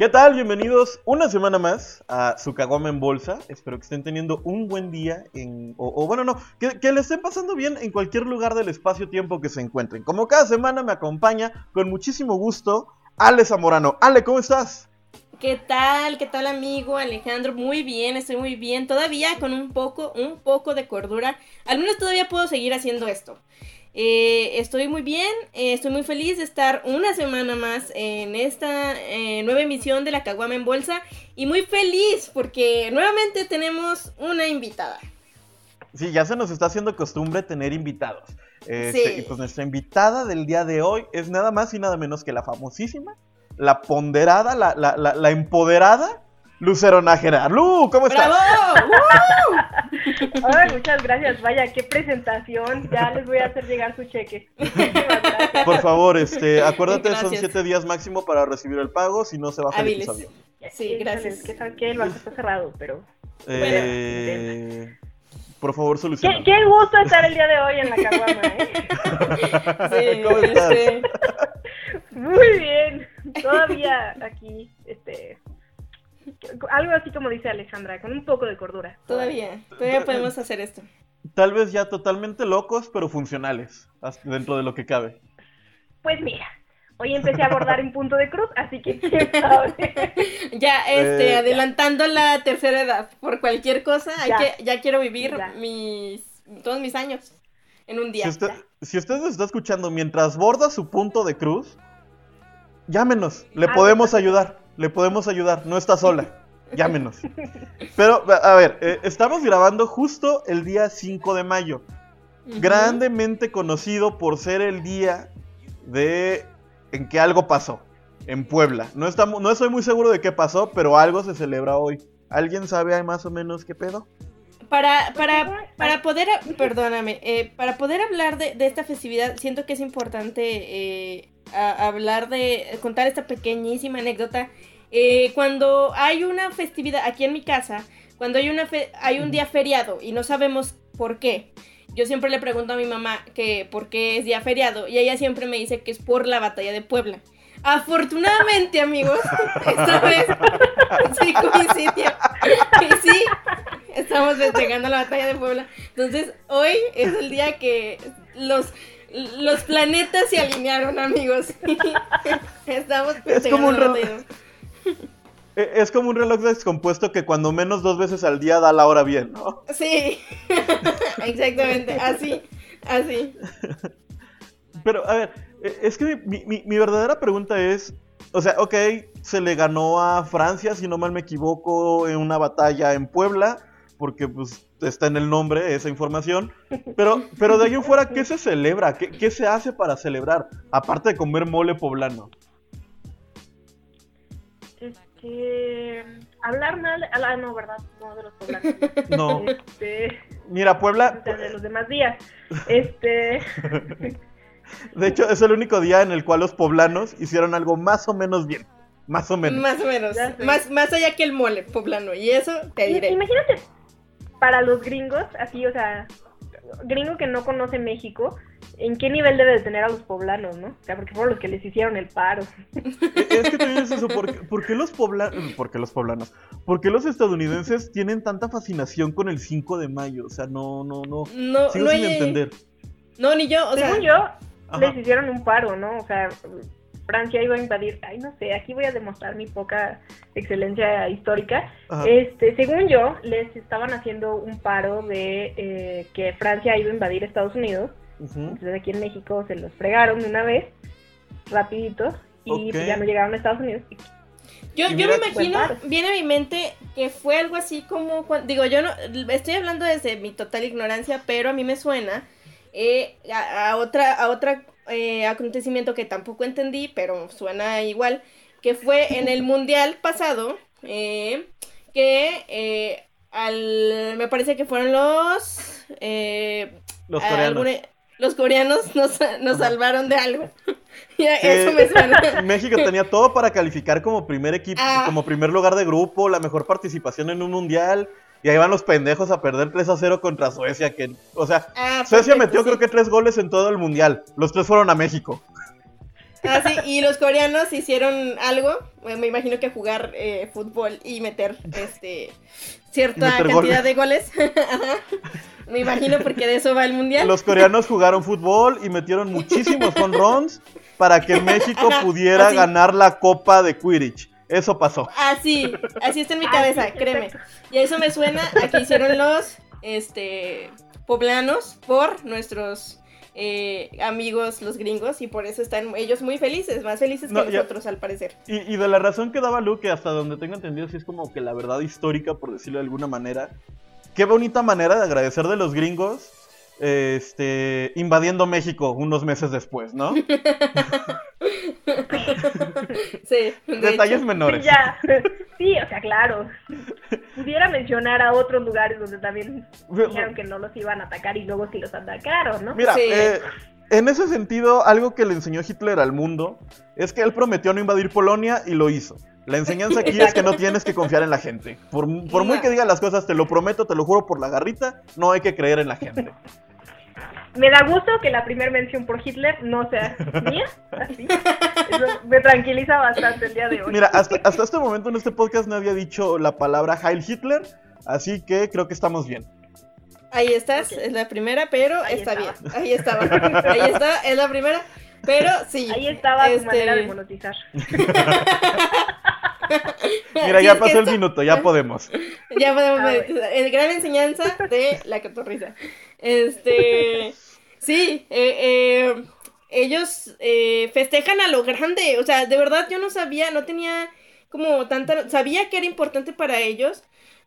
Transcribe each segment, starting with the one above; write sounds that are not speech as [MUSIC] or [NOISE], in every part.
¿Qué tal? Bienvenidos una semana más a su caguama en bolsa. Espero que estén teniendo un buen día en, o, o bueno, no, que, que le estén pasando bien en cualquier lugar del espacio-tiempo que se encuentren. Como cada semana me acompaña con muchísimo gusto Ale Zamorano. Ale, ¿cómo estás? ¿Qué tal? ¿Qué tal amigo Alejandro? Muy bien, estoy muy bien. Todavía con un poco, un poco de cordura. Al menos todavía puedo seguir haciendo esto. Eh, estoy muy bien, eh, estoy muy feliz de estar una semana más en esta eh, nueva emisión de la Caguama en Bolsa y muy feliz porque nuevamente tenemos una invitada. Sí, ya se nos está haciendo costumbre tener invitados. Este, Sí. Y pues nuestra invitada del día de hoy es nada más y nada menos que la famosísima, la ponderada, la, la, la, la empoderada Lucero Nájera. Lu, ¿cómo estás? ¡Bravo! Ay, muchas gracias. Vaya, qué presentación. Ya les voy a hacer llegar su cheque. [LAUGHS] Por favor, este, acuérdate, son siete días máximo para recibir el pago, si no se baja el episodio. Sí, gracias. Que saben que el banco está cerrado, pero. Eh, por favor, Qué, soluciona. qué gusto estar el día de hoy en la caguama, ¿eh? Sí, [LAUGHS] ¿Cómo estás? este, Muy bien. Todavía aquí, este. Algo así como dice Alejandra, con un poco de cordura. todavía, todavía podemos hacer esto. Tal vez ya totalmente locos, pero funcionales, dentro de lo que cabe. Pues mira, hoy empecé a bordar en punto de cruz, así que. [LAUGHS] Ya, este, Eh, adelantando la tercera edad, por cualquier cosa, hay Ya. que, ya quiero vivir Ya. mis, todos mis años en un día. Si usted, si usted nos está escuchando mientras borda su punto de cruz, llámenos, le Ah, podemos ayudar, le podemos ayudar, no está sola, llámenos. Pero, a ver, eh, estamos grabando justo el día 5 de mayo, grandemente conocido por ser el día de en que algo pasó en Puebla. No, estamos, no estoy muy seguro de qué pasó, pero algo se celebra hoy. ¿Alguien sabe más o menos qué pedo? Para, para, para poder, perdóname, eh, para poder hablar de, de esta festividad, siento que es importante eh, a- hablar de, contar esta pequeñísima anécdota. Eh, cuando hay una festividad, aquí en mi casa, cuando hay, una fe- hay un día feriado y no sabemos por qué, yo siempre le pregunto a mi mamá que por qué es día feriado y ella siempre me dice que es por la batalla de Puebla. Afortunadamente, amigos, [LAUGHS] esta vez sí coincidió. Y sí, estamos festejando la batalla de Puebla. Entonces, hoy es el día que los, los planetas se alinearon, amigos. [LAUGHS] Estamos festejando como un la batalla [LAUGHS] Es como un reloj descompuesto que cuando menos dos veces al día da la hora bien, ¿no? Sí, [LAUGHS] exactamente, así, así. [LAUGHS] Pero, a ver, eh, es que mi, mi- mi verdadera pregunta es, o sea, ok, se le ganó a Francia, si no mal me equivoco, en una batalla en Puebla, porque pues está en el nombre esa información, pero, pero de ahí en fuera, ¿qué se celebra? ¿Qué, qué se hace para celebrar? Aparte de comer mole poblano. Este. Hablar mal. Ah, no, ¿verdad? No, de los poblanos. [LAUGHS] No, Este. mira, Puebla, de los demás días. Este. [LAUGHS] de hecho, es el único día en el cual los poblanos hicieron algo más o menos bien, más o menos. Más o menos, más, más allá que el mole poblano, y eso te diré. Imagínate, para los gringos, así, o sea, gringo que no conoce México, ¿en qué nivel debe de tener a los poblanos, no? O sea, porque fueron los que les hicieron el paro. Es que también es eso, ¿por qué, por qué los poblanos, por qué los poblanos, por qué los estadounidenses tienen tanta fascinación con el 5 de mayo? O sea, no, no, no, No, sigo no sin hay- entender. No, ni yo, o sea, Según yo, Ajá. les hicieron un paro, ¿no? O sea, Francia iba a invadir, ay, no sé, aquí voy a demostrar mi poca excelencia histórica. Ajá. Este, según yo, les estaban haciendo un paro de eh, que Francia iba a invadir Estados Unidos. Entonces aquí en México se los fregaron de una vez, rapidito, y pues ya no llegaron a Estados Unidos. Yo, yo me imagino, viene a mi mente que fue algo así como, cuan- digo, yo no, estoy hablando desde mi total ignorancia, pero a mí me suena eh, a, a otra, a otra eh, acontecimiento que tampoco entendí, pero suena igual, que fue en el mundial pasado, eh, que eh, al, me parece que fueron los, eh, Los coreanos. alguna- los coreanos nos, nos salvaron de algo. [LAUGHS] Ya, Sí. Eso me suena. [LAUGHS] México tenía todo para calificar como primer equipo, Ah. como primer lugar de grupo, la mejor participación en un mundial. Y ahí van los pendejos a perder 3 a 0 contra Suecia. Que, o sea, Ah, Suecia perfecto, metió sí. creo que tres goles en todo el mundial. Los tres fueron a México. Ah, sí, y los coreanos hicieron algo me imagino que jugar eh, fútbol y meter este cierta Meter cantidad goles. de goles. [LAUGHS] Ajá. Me imagino porque de eso va el mundial. Los coreanos jugaron fútbol y metieron muchísimos home runs para que México Ajá, pudiera así. ganar la Copa de Quidditch. Eso pasó. Así, así está en mi cabeza, créeme. Y a eso me suena a que hicieron los este poblanos por nuestros eh, amigos los gringos y por eso están ellos muy felices, más felices No, que ya- nosotros al parecer. Y, y de la razón que daba Luke, hasta donde tengo entendido, sí es como que la verdad histórica, por decirlo de alguna manera. Qué bonita manera de agradecer de los gringos, este, invadiendo México unos meses después, ¿no? [LAUGHS] Sí, de Detalles hecho. menores. Ya. Sí, o sea, claro. Pudiera mencionar a otros lugares donde también dijeron que no los iban a atacar y luego sí los atacaron, ¿no? Mira, Sí. eh, en ese sentido, algo que le enseñó Hitler al mundo es que él prometió no invadir Polonia y lo hizo. La enseñanza aquí es que no tienes que confiar en la gente. Por, por muy No. que diga las cosas, te lo prometo, te lo juro por la garrita, no hay que creer en la gente. Me da gusto que la primera mención por Hitler no sea mía, así. Eso me tranquiliza bastante el día de hoy. Mira, hasta, hasta este momento en este podcast nadie ha dicho la palabra Heil Hitler, así que creo que estamos bien. Ahí estás, es la primera, pero Ahí está estaba. bien. Ahí estaba. Ahí está, es la primera, pero sí. Ahí estaba este, tu manera de monetizar. [LAUGHS] Mira, ya pasó el esto- minuto, ya podemos. Ya podemos Ah. El gran enseñanza de la cotorriza. Este. Sí, eh, eh, ellos eh, festejan a lo grande. O sea, de verdad yo no sabía, no tenía como tanta. Sabía que era importante para ellos,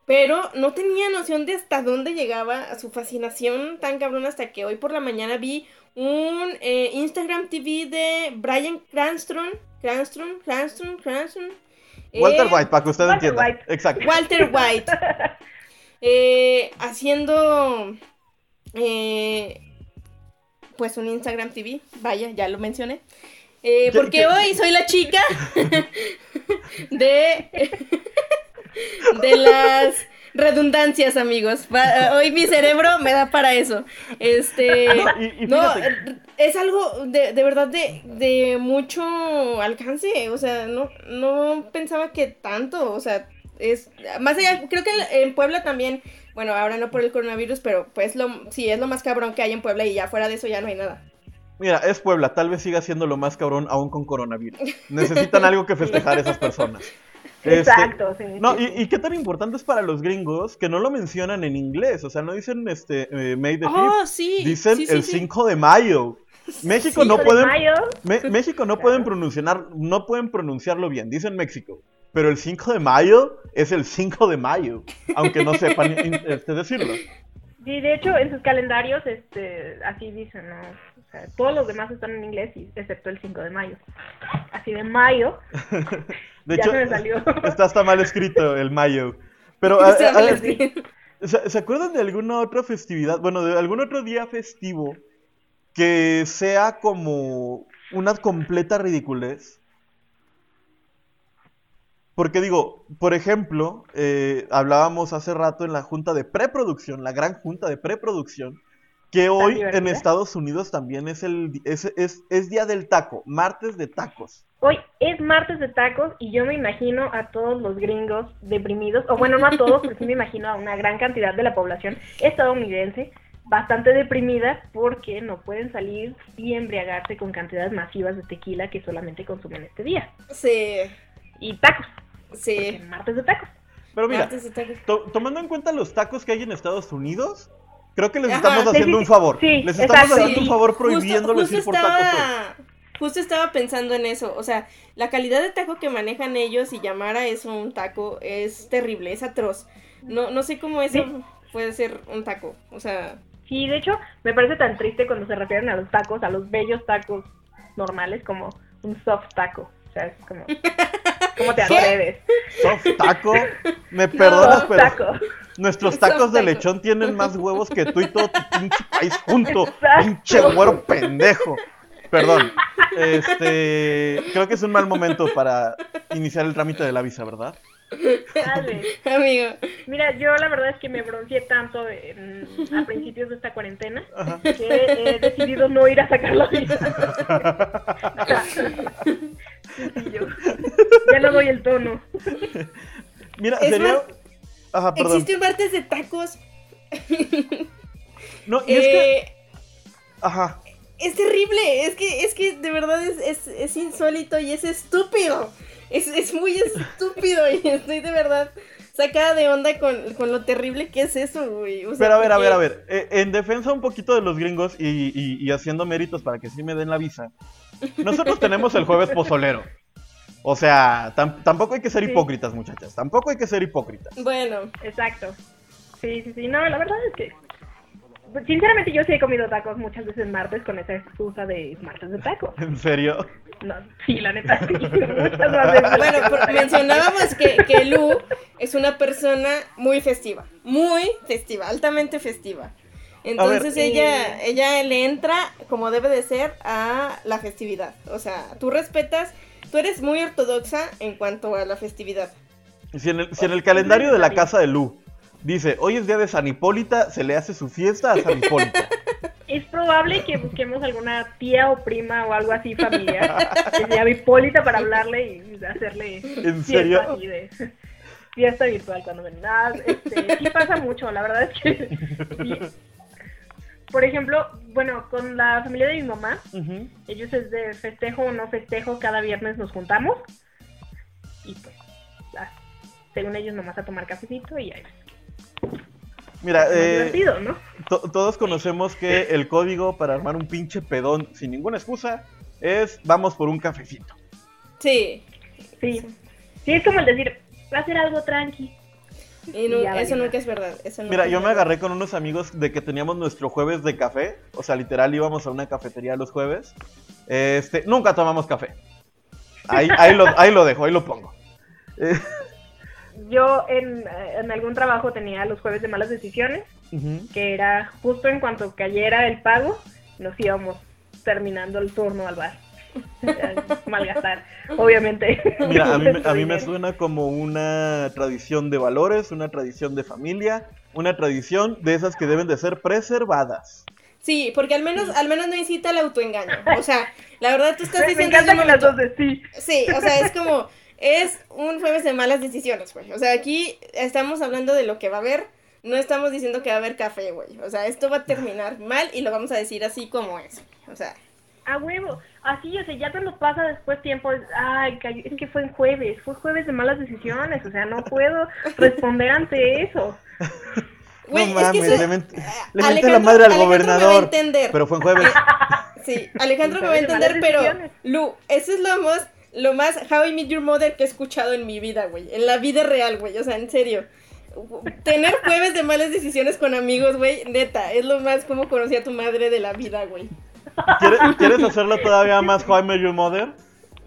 pero no tenía noción de hasta dónde llegaba su fascinación tan cabrón hasta que hoy por la mañana vi un eh, Instagram TV de Brian Cranston. Cranston, Cranston, Cranston. Walter eh, White, para que usted Walter entienda. White. Exacto. Walter [LAUGHS] White. eh, haciendo eh, pues un Instagram TV, vaya, ya lo mencioné. Eh, ¿Qué- porque qué? hoy soy la chica [LAUGHS] de [LAUGHS] de las redundancias, amigos. Va- hoy mi cerebro me da para eso. Este [LAUGHS] y- y no, eh, es algo de, de verdad de, de mucho alcance, o sea, no, no pensaba que tanto, o sea, es más allá, creo que en en Puebla también, bueno, ahora no por el coronavirus, pero pues lo, sí, es lo más cabrón que hay en Puebla y ya fuera de eso ya no hay nada. Mira, es Puebla, tal vez siga siendo lo más cabrón aún con coronavirus. Necesitan algo que festejar esas personas. [LAUGHS] Este, Exacto, sí. No, y, y qué tan importante es para los gringos que no lo mencionan en inglés, o sea, no dicen este eh, May the 5th, Oh, sí. dicen sí, sí, el sí. 5 de mayo. México no de pueden mayo, Me- México no Claro. pueden pronunciar no pueden pronunciarlo bien, dicen México, pero el 5 de mayo es el 5 de mayo, aunque no sepan [LAUGHS] in- este, decirlo. Sí, de hecho, en sus calendarios, este, así dicen, ¿no? O sea, todos los demás están en inglés, excepto el 5 de mayo. Así de mayo, [LAUGHS] De ya hecho, se me salió. [LAUGHS] está hasta mal escrito el mayo. Pero [LAUGHS] a- Se a- me a- lo escribí. ¿Se, se acuerdan de alguna otra festividad? Bueno, de algún otro día festivo que sea como una completa ridiculez. Porque digo, por ejemplo, eh, hablábamos hace rato en la junta de preproducción, la gran junta de preproducción, que hoy en? Estados Unidos también es el es, es, es día del taco, martes de tacos. Hoy es martes de tacos y yo me imagino a todos los gringos deprimidos, o bueno, no a todos, pero sí me imagino a una gran cantidad de la población estadounidense bastante deprimida porque no pueden salir y embriagarse con cantidades masivas de tequila que solamente consumen este día. Sí, Y tacos, sí. martes de tacos. Pero mira, Martes de tacos. to- tomando en cuenta los tacos que hay en Estados Unidos, creo que les Ajá, estamos haciendo sí, un favor. sí, les estamos exacto. haciendo un favor Justo- prohibiéndoles justo ir por tacos. hoy. Justo estaba pensando en eso. O sea, la calidad de taco que manejan ellos y llamar a eso un taco es terrible, es atroz. No, no sé cómo eso Sí. puede ser un taco. O sea, Sí, de hecho, me parece tan triste cuando se refieren a los tacos, a los bellos tacos normales, como un soft taco. O sea, es como, [LAUGHS] ¿cómo te ¿Qué? atreves? Soft taco, me [LAUGHS] perdonas, Soft pero taco. nuestros [LAUGHS] tacos de taco. lechón tienen más huevos que tú y todo tu pinche país junto. Exacto. Pinche güero pendejo. Perdón. Este, creo que es un mal momento para iniciar el trámite de la visa, ¿verdad? Dale. amigo. Mira, yo la verdad es que me bronceé tanto en- a principios de esta cuarentena Ajá. que he decidido no ir a sacar la visa. Ya no doy el tono. Mira, Es sería. más, Ajá, perdón. Existe un martes de tacos. No, y es que. Eh, Ajá. Es terrible, es que, es que de verdad es, es, es insólito y es estúpido. Es, es muy estúpido y estoy de verdad sacada de onda con, con lo terrible que es eso, güey. O sea, Pero a ver, a ver, a ver. eh, en defensa un poquito de los gringos y, y- y haciendo méritos para que sí me den la visa. Nosotros tenemos el jueves pozolero. O sea, tam- tampoco hay que ser Sí. hipócritas, muchachas. Tampoco hay que ser hipócritas. Bueno, Exacto. Sí, sí, sí. No, la verdad es que. Pues, Sinceramente, yo sí he comido tacos muchas veces martes con esa excusa de martes de tacos. ¿En serio? No, sí, la neta, sí. Muchas más veces. bueno, por- mencionábamos que, que Lu es una persona muy festiva, muy festiva, altamente festiva. Entonces ver, ella, eh, ella le entra como debe de ser a la festividad. O sea, tú respetas, tú eres muy ortodoxa en cuanto a la festividad. Si en el, si en el calendario de la casa de Lu dice, hoy es día de San Hipólita, se le hace su fiesta a San Hipólita. [LAUGHS] Es probable que busquemos alguna tía o prima o algo así familiar que se llame Hipólita para hablarle y hacerle ¿En fiesta serio? así de fiesta virtual cuando ven. Nada, este, sí pasa mucho, la verdad es que sí. Por ejemplo, bueno, con la familia de mi mamá, ellos es de festejo o no festejo, cada viernes nos juntamos y pues, ah, según ellos nomás a tomar cafecito y ahí. Mira, eh, divertido, ¿no? to- todos conocemos que el código para armar un pinche pedón sin ninguna excusa es vamos por un cafecito. Sí. Sí. Sí, es como el decir, va a ser algo tranqui. Y no- Y eso nunca es verdad. Eso Mira, yo me agarré con unos amigos de que teníamos nuestro jueves de café. O sea, literal íbamos a una cafetería los jueves. Este, nunca tomamos café. Ahí, ahí, lo, ahí lo dejo, ahí lo pongo. Eh, Yo en, eh, en algún trabajo tenía los jueves de malas decisiones, que era justo en cuanto cayera el pago, nos íbamos terminando el turno al bar. [LAUGHS] Malgastar, obviamente. Mira, a mí, a mí me [LAUGHS] suena como una tradición de valores, una tradición de familia, una tradición de esas que deben de ser preservadas. Sí, porque al menos, al menos no incita al autoengaño. O sea, la verdad tú estás me diciendo encanta que las dos de sí. Sí, o sea, es como, es un jueves de malas decisiones, güey. O sea, aquí estamos hablando de lo que va a haber, no estamos diciendo que va a haber café, güey. O sea, esto va a terminar mal y lo vamos a decir así como es. O sea, A huevo, así, o sea, ya cuando pasa después tiempo, ay, cayó- es que fue en jueves, fue jueves de malas decisiones, o sea, no puedo responder ante eso. [LAUGHS] güey, no es que eso- le, ment- eh, le menté Alejandro- la madre al Alejandro me va a gobernador. entender. Pero fue en jueves. [LAUGHS] Sí, Alejandro me va a entender, pero. Lu, eso es lo más, lo más How I Met Your Mother que he escuchado en mi vida, güey. En la vida real, güey. O sea, en serio. Tener jueves de malas decisiones con amigos, güey, neta, es lo más como conocí a tu madre de la vida, güey. ¿Quieres, quieres hacerlo todavía más How I Met Your Mother?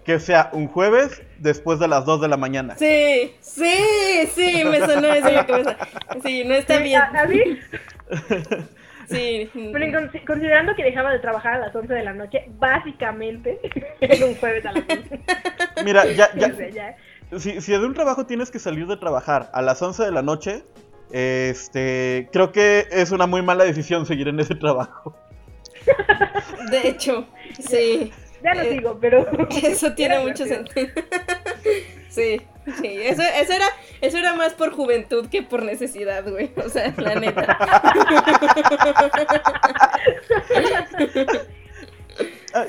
Que sea un jueves después de las 2 de la mañana. Sí, sí, sí, me sonó eso en la cabeza. Sí, no está bien. a- a mí, Sí. Pero en con- considerando que dejaba de trabajar a las 11 de la noche, básicamente [LAUGHS] era un jueves a las 11. Mira, [LAUGHS] ya, si, si de un trabajo tienes que salir de trabajar a las 11 de la noche, este, creo que es una muy mala decisión seguir en ese trabajo. [LAUGHS] De hecho, sí. Ya no Eh, digo, pero. Eso tiene mucho sentido. Sí, [LAUGHS] sí, eso, eso era, eso era más por juventud que por necesidad, güey. O sea, la neta. Ah,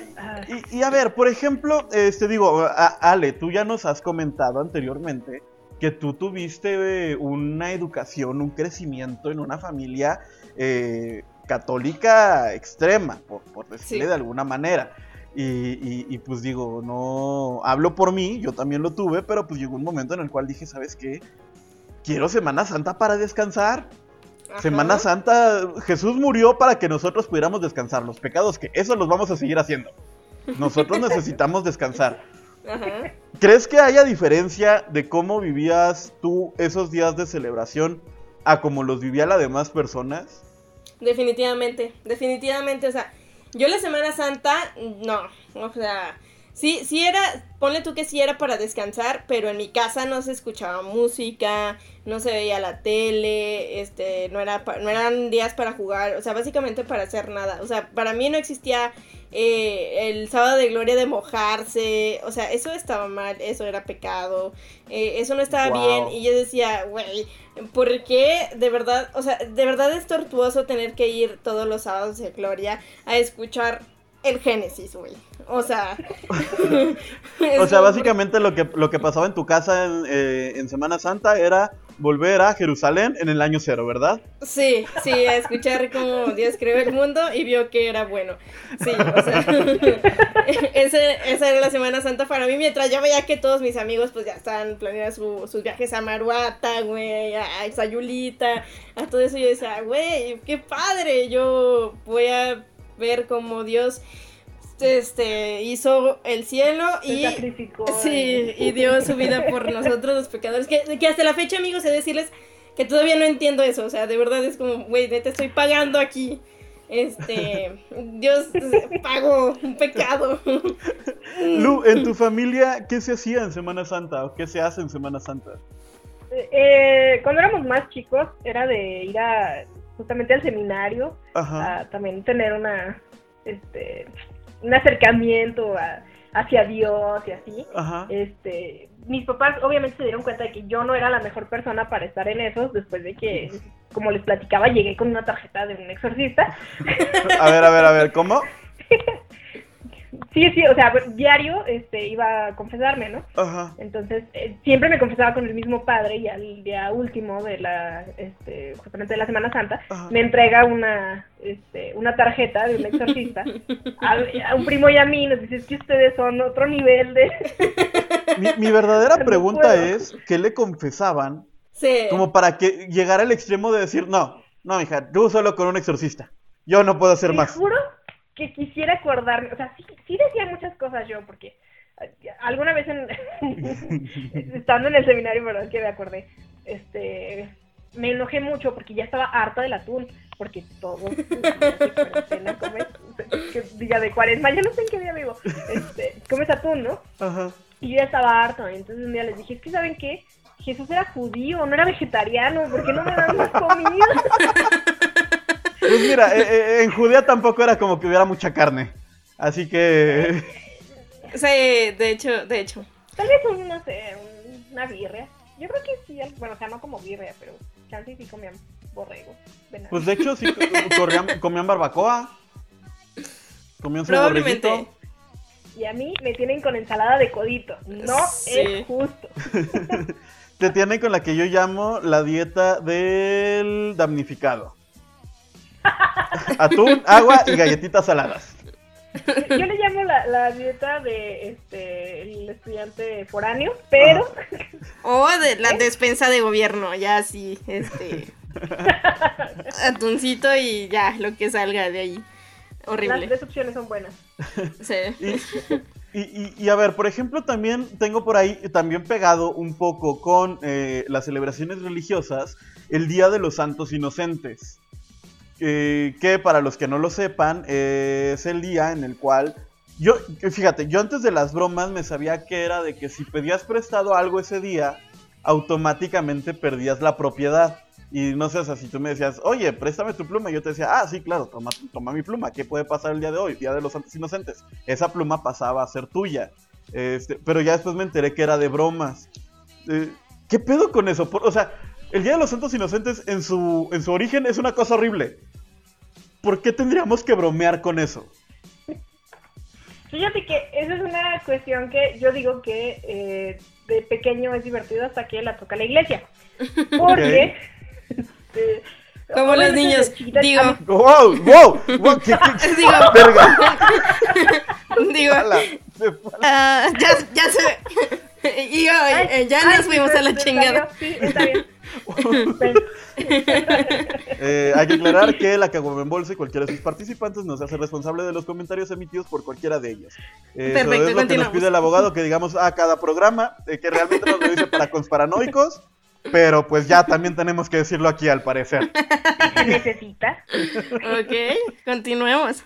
Y, y a ver, por ejemplo, este digo, a- Ale, tú ya nos has comentado anteriormente que tú tuviste eh, una educación, un crecimiento en una familia eh, católica extrema, por, por decirle Sí. de alguna manera. Y, y- y, pues digo, no hablo por mí, yo también lo tuve, pero pues llegó un momento en el cual dije, ¿sabes qué? Quiero Semana Santa para descansar. Ajá. Semana Santa, Jesús murió para que nosotros pudiéramos descansar. Los pecados que eso los vamos a seguir haciendo. Nosotros [LAUGHS] necesitamos descansar. Ajá. ¿Crees que haya diferencia de cómo vivías tú esos días de celebración a cómo los vivía las demás personas? Definitivamente, definitivamente, o sea, yo la Semana Santa, no, o sea, sí, sí era, ponle tú que sí era para descansar, pero en mi casa no se escuchaba música, no se veía la tele, este, no era, no eran días para jugar, o sea, básicamente para hacer nada, o sea, para mí no existía eh, el sábado de gloria de mojarse, o sea, eso estaba mal, eso era pecado, eh, eso no estaba bien y yo decía, güey, ¿por qué de verdad, o sea, de verdad es tortuoso tener que ir todos los sábados de gloria a escuchar el Génesis, güey. O sea. [LAUGHS] o sea, [LAUGHS] básicamente lo que, lo que pasaba en tu casa en, eh, en, Semana Santa era volver a Jerusalén en el año cero, ¿verdad? Sí, sí, a escuchar cómo Dios creó el mundo y vio que era bueno. Sí, o sea. [LAUGHS] esa era la Semana Santa para mí, mientras yo veía que todos mis amigos, pues ya estaban planeando sus viajes a Maruata, güey, a Sayulita, a todo eso. Yo decía, güey, qué padre, yo voy a ver cómo Dios este hizo el cielo y sí y dio su vida por nosotros los pecadores que, que hasta la fecha amigos he decirles que todavía no entiendo eso o sea de verdad es como güey te estoy pagando aquí este Dios pagó un pecado. [LAUGHS] Lu en tu familia qué se hacía en Semana Santa o qué se hace en Semana Santa eh, cuando éramos más chicos era de ir a justamente al seminario, a también tener una, este, un acercamiento hacia Dios y así. Este, mis papás obviamente se dieron cuenta de que yo no era la mejor persona para estar en eso después de que, como les platicaba, llegué con una tarjeta de un exorcista. [LAUGHS] a ver, a ver, a ver, ¿cómo? [LAUGHS] Sí, sí, o sea, diario este, iba a confesarme, ¿no? Ajá. Entonces, eh, siempre me confesaba con el mismo padre y al día último de la, este, justamente de la Semana Santa, me entrega una, este, una tarjeta de un exorcista a, un primo y a mí, nos dice que ustedes son otro nivel de... mi, verdadera [LAUGHS] pregunta es, ¿qué le confesaban? Sí. Como para que llegara al extremo de decir, no, no, hija, tú solo con un exorcista. Yo no puedo hacer más. juro que quisiera acordarme, o sea, sí, sí decía muchas cosas yo, porque alguna vez en, [LAUGHS] estando en el seminario, verdad que me acordé, este, me enojé mucho porque ya estaba harta del atún, porque todo que diga de cuaresma, ya no sé en qué día vivo, este, comes atún, ¿no? Ajá. Y yo ya estaba harta, entonces un día les dije, es que ¿saben qué? Jesús era judío, no era vegetariano, ¿por qué no me dan más comida? [LAUGHS] Pues mira, eh, eh, en Judea tampoco era como que hubiera mucha carne. Así que. Sí, de hecho, de hecho. Tal vez un, no sé, una birria. Yo creo que sí, bueno, o sea, no como birria, pero casi sí comían borrego. Pues de hecho, sí [LAUGHS] comían barbacoa. Comían su Probablemente. Y a mí me tienen con ensalada de codito. No es justo. [LAUGHS] Te tienen con la que yo llamo la dieta del damnificado. [LAUGHS] Atún, agua y galletitas saladas. Yo le llamo la, dieta de este el estudiante foráneo, pero o de la [LAUGHS] ¿Eh? despensa de gobierno, ya sí, este [LAUGHS] atuncito y ya lo que salga de ahí. Horrible. Las tres opciones son buenas. Sí. Y, a ver, por ejemplo, también tengo por ahí, también pegado un poco con eh, las celebraciones religiosas, el Día de los Santos Inocentes. Eh, que para los que no lo sepan, es el día en el cual yo, fíjate, yo antes de las bromas me sabía que era de que si pedías prestado algo ese día, automáticamente perdías la propiedad. Y no sé, o sea, si tú me decías, oye, préstame tu pluma, y yo te decía, ah, sí, claro, toma, toma mi pluma, ¿qué puede pasar el día de hoy? Día de los Santos Inocentes. Esa pluma pasaba a ser tuya. Este, pero ya después me enteré que era de bromas. Eh, ¿Qué pedo con eso? o sea, el Día de los Santos Inocentes en su, en su origen es una cosa horrible. ¿Por qué tendríamos que bromear con eso? Fíjate que esa es una cuestión que yo digo que eh, de pequeño es divertido hasta que la toca la iglesia. [LAUGHS] Porque... [LAUGHS] Este, Como los niños, digo... ¡Wow! ¡Wow! wow ¿qué, [LAUGHS] digo... Verga. digo... Uh, ya, ya se... Y eh, ya nos fuimos a la chingada. Sí, está bien. [LAUGHS] Eh, hay que aclarar que la Bolsa y cualquiera de sus participantes no se hace responsable de los comentarios emitidos por cualquiera de ellos. Eh, Perfecto, es lo que nos pide el abogado que digamos a cada programa, que realmente nos lo dice para consparanoicos, pero pues ya también tenemos que decirlo aquí al parecer. Se necesita. ok, continuemos.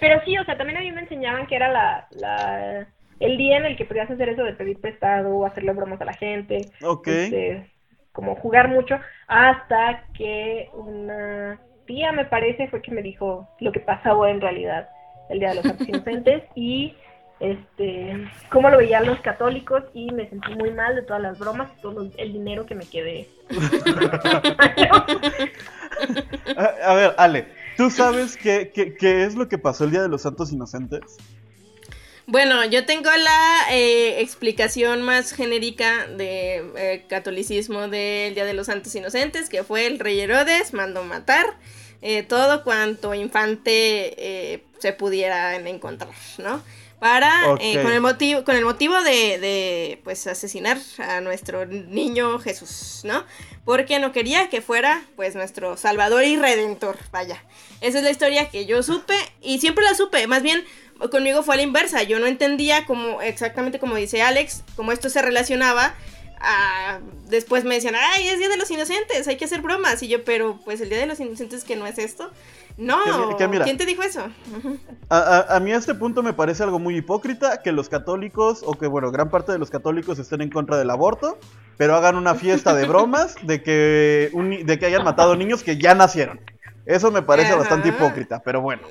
Pero, sí, o sea, también a mí me enseñaban que era la, el día en el que podías hacer eso de pedir prestado, o hacerle bromas a la gente. Ok. Este, como jugar mucho, hasta que una tía, me parece, fue que me dijo lo que pasaba en realidad. el Día de los [LAUGHS] Santos Inocentes y este cómo lo veían los católicos y me sentí muy mal de todas las bromas y todo el dinero que me quedé. [LAUGHS] a, ver, Ale, ¿tú sabes qué, qué, es lo que pasó el Día de los Santos Inocentes? Bueno, yo tengo la eh, explicación más genérica de eh, catolicismo del Día de los Santos Inocentes, que fue el rey Herodes mandó matar eh, todo cuanto infante se pudiera encontrar, ¿no? para con el motivo con el motivo de, de, pues asesinar a nuestro niño Jesús no porque no quería que fuera pues nuestro salvador y redentor vaya. Esa es la historia que yo supe y siempre la supe más bien conmigo fue a la inversa. Yo no entendía cómo exactamente como dice Alex cómo esto se relacionaba a, después me decían ay es día de los inocentes hay que hacer bromas y yo pero pues el día de los inocentes que no es esto no, ¿quién te dijo eso? a, mí a este punto me parece algo muy hipócrita que los católicos, o que bueno, gran parte de los católicos estén en contra del aborto, pero hagan una fiesta de bromas de que, de que hayan matado niños que ya nacieron. Eso me parece bastante hipócrita, pero bueno.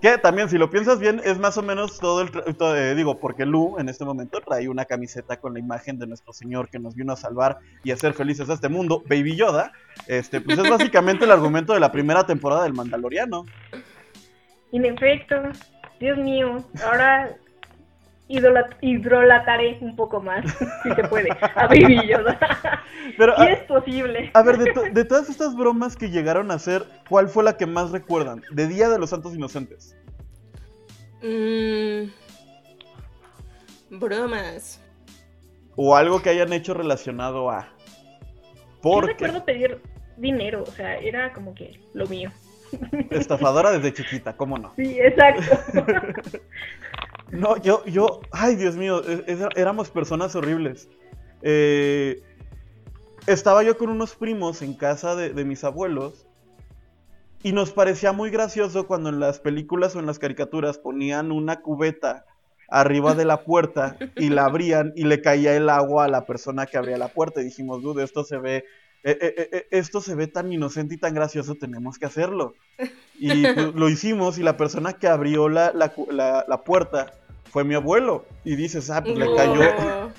Que también, si lo piensas bien, es más o menos todo el. Eh, digo, porque Lu en este momento trae una camiseta con la imagen de nuestro Señor que nos vino a salvar y a ser felices a este mundo, Baby Yoda. Este, pues es básicamente el argumento de la primera temporada del Mandaloriano. En efecto, Dios mío, ahora hidrolataré un poco más, [LAUGHS] si se puede, a Baby Yoda. [LAUGHS] Pero, sí es posible. A ver, de, todas estas bromas que llegaron a hacer, ¿cuál fue la que más recuerdan? De Día de los Santos Inocentes. Mm, bromas. O algo que hayan hecho relacionado a... Porque... Yo recuerdo pedir dinero, o sea, era como que lo mío. Estafadora desde chiquita, ¿cómo no? Sí, exacto. [LAUGHS] No, yo, yo, ay Dios mío, e, éramos personas horribles. Eh, estaba yo con unos primos en casa de, mis abuelos y nos parecía muy gracioso cuando en las películas o en las caricaturas ponían una cubeta arriba de la puerta y la abrían y le caía el agua a la persona que abría la puerta y dijimos, dude, esto se ve eh, eh, eh, esto se ve tan inocente y tan gracioso, tenemos que hacerlo. [LAUGHS] Y pues, lo hicimos y la persona que abrió la, la, puerta fue mi abuelo. Y dices, ah, pues le cayó, [LAUGHS]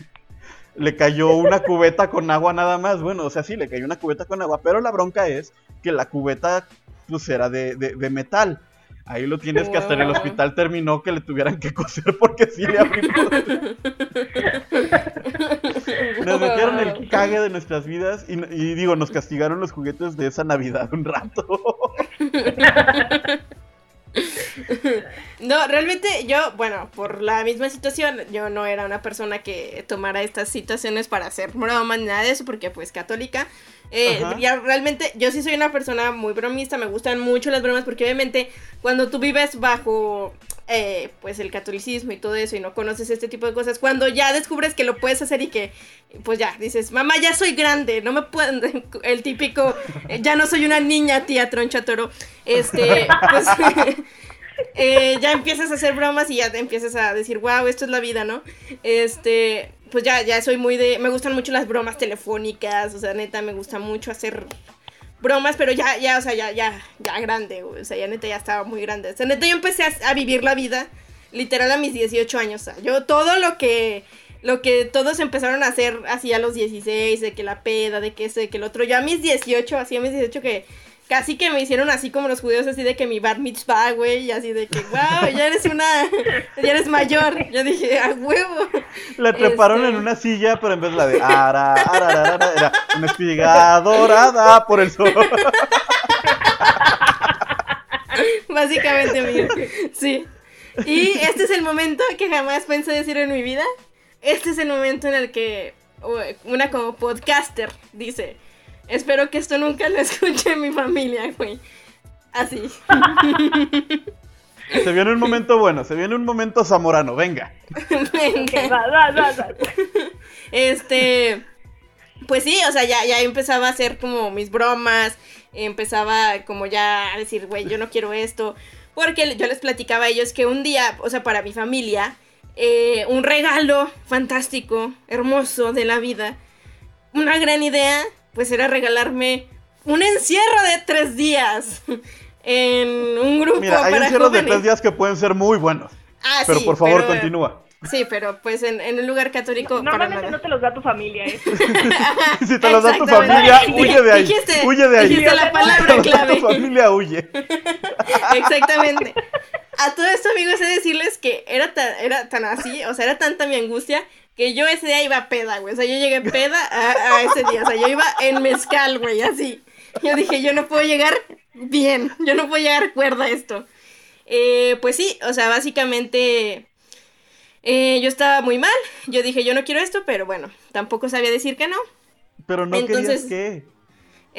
le cayó una cubeta con agua nada más. Bueno, o sea, sí, le cayó una cubeta con agua, pero la bronca es que la cubeta pues era de, de metal. Ahí lo tienes que hasta en el hospital terminó que le tuvieran que coser porque sí le abrimos. [LAUGHS] [LAUGHS] Nos metieron el cague de nuestras vidas y, y, digo, nos castigaron los juguetes de esa Navidad un rato. No, realmente yo, bueno, por la misma situación, yo no era una persona que tomara estas situaciones para hacer broma ni nada de eso, porque pues católica. Eh, ya realmente, yo sí soy una persona muy bromista, me gustan mucho las bromas, porque obviamente cuando tú vives bajo eh, pues el catolicismo y todo eso y no conoces este tipo de cosas, cuando ya descubres que lo puedes hacer y que pues ya dices, mamá, ya soy grande, no me pueden, [LAUGHS] el típico, eh, ya no soy una niña, tía troncha toro, este, [LAUGHS] pues [LAUGHS] eh, ya empiezas a hacer bromas y ya te empiezas a decir, wow, esto es la vida, ¿no? Este, pues ya, ya soy muy de, me gustan mucho las bromas telefónicas, o sea, neta, me gusta mucho hacer bromas, pero ya, ya, o sea, ya, ya, ya grande, o sea, ya neta ya estaba muy grande. O sea, neta yo empecé a, vivir la vida, literal a mis 18 años, o sea, yo todo lo que, lo que todos empezaron a hacer así a los 16, de que la peda, de que ese, de que el otro, yo a mis 18, así a mis 18 que casi que me hicieron así como los judíos, así de que mi bar mitzvah, güey, y así de que, wow, ya eres una, ya eres mayor. Yo dije, a huevo. La treparon en este. una silla, pero en vez de la de ara, ara, ara, era una espiga dorada por el sol. Básicamente, mío. Sí. Y este es el momento que jamás pensé decir en mi vida. Este es el momento en el que una como podcaster dice, Espero que esto nunca lo escuche mi familia, güey. Así. Se viene un momento bueno, se viene un momento zamorano, venga. venga. Este, pues sí, o sea, ya, ya empezaba a hacer como mis bromas, empezaba como ya a decir, güey, yo no quiero esto, porque yo les platicaba a ellos que un día, o sea, para mi familia, eh, un regalo fantástico, hermoso de la vida, una gran idea pues era regalarme un encierro de tres días. [LAUGHS] en un grupo Mira, hay para encierros de tres días que pueden ser muy buenos. Ah, Pero sí, por favor, pero- continúa. Sí, pero pues en, en un lugar católico para Normalmente nada. no te los da tu familia, ¿eh? [LAUGHS] Si te los da tu familia, huye de ahí. dijiste- Huye de ahí. dijiste la palabra Si te los da clave. Tu familia huye. [LAUGHS] Exactamente. A todo esto, amigos, he de decirles que era tan, era tan así, o sea, era tanta mi angustia que yo ese día iba peda, güey. O sea, yo llegué [LAUGHS] peda a, a ese día. O sea, yo iba en mezcal, güey, así. Yo dije, yo no puedo llegar bien, yo no puedo llegar cuerda a esto. Eh, pues sí, o sea, básicamente eh, yo estaba muy mal. Yo dije, yo no quiero esto, pero bueno, tampoco sabía decir que no. Pero no Entonces- querías que.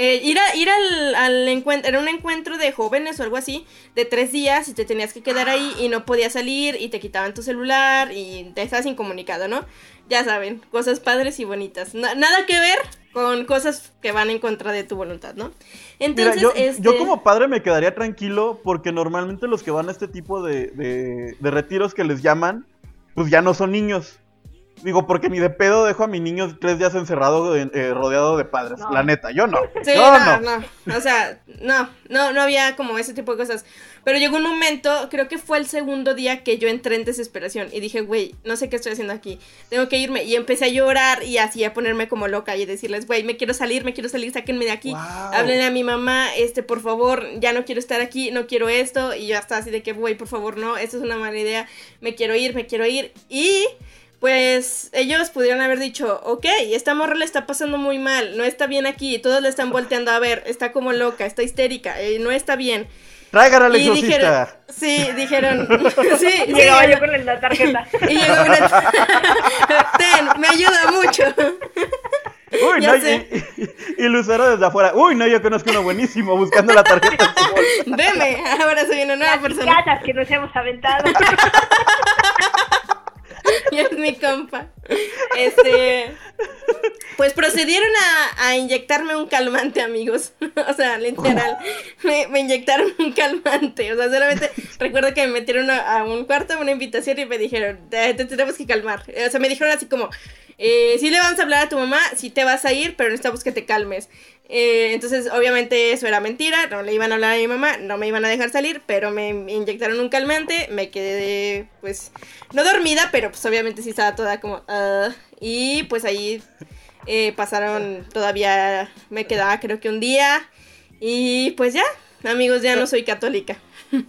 Eh, ir a, ir al, al encuentro, era un encuentro de jóvenes o algo así, de tres días y te tenías que quedar ahí y no podías salir y te quitaban tu celular y te estabas incomunicado, ¿no? Ya saben, cosas padres y bonitas. Na- nada que ver con cosas que van en contra de tu voluntad, ¿no? Entonces, Mira, yo, este... yo como padre me quedaría tranquilo porque normalmente los que van a este tipo de, de, de retiros que les llaman, pues ya no son niños. Digo, porque ni de pedo dejo a mi niño tres días encerrado, en- eh, rodeado de padres. No. La neta, yo no. [LAUGHS] Sí, yo no, no. no, O sea, no, no, no había como ese tipo de cosas. Pero llegó un momento, creo que fue el segundo día que yo entré en desesperación y dije, güey, no sé qué estoy haciendo aquí, tengo que irme. Y empecé a llorar y así a ponerme como loca y decirles, güey, me quiero salir, me quiero salir, sáquenme de aquí. Wow. Háblenle a mi mamá, este, por favor, ya no quiero estar aquí, no quiero esto. Y yo hasta así de que, güey, por favor, no, esto es una mala idea, me quiero ir, me quiero ir. Y pues ellos pudieron haber dicho, ok, esta morra le está pasando muy mal, no está bien aquí, todos le están volteando a ver, está como loca, está histérica, eh, no está bien. Traigan al Y dijeron, exorcista. sí, dijeron, [LAUGHS] [LAUGHS] sí, sí, Llegaba yo con la tarjeta. [LAUGHS] y llegó una, ten, me ayuda mucho. Uy, ya no, y, sé. y, y Lucero desde afuera. Uy, no, yo conozco uno buenísimo buscando la tarjeta. Veme, ahora soy una nueva Las persona. que nos hemos aventado. [LAUGHS] y es mi compa. Este. Pues procedieron a, a inyectarme un calmante, amigos. [LAUGHS] o sea, literal. [LAUGHS] Me, me inyectaron un calmante. O sea, solamente recuerdo que me metieron a, a un cuarto, a una invitación y me dijeron, "Eh, te tenemos que calmar. O sea, me dijeron así como, eh, sí le vamos a hablar a tu mamá, sí te vas a ir, pero necesitamos que te calmes. Eh, entonces, obviamente eso era mentira, no le iban a hablar a mi mamá, no me iban a dejar salir, pero me inyectaron un calmante, me quedé, pues, no dormida, pero pues obviamente sí estaba toda como... "Ah", y pues ahí eh, pasaron todavía, me quedaba creo que un día, y pues ya, amigos, ya no soy católica. [LAUGHS]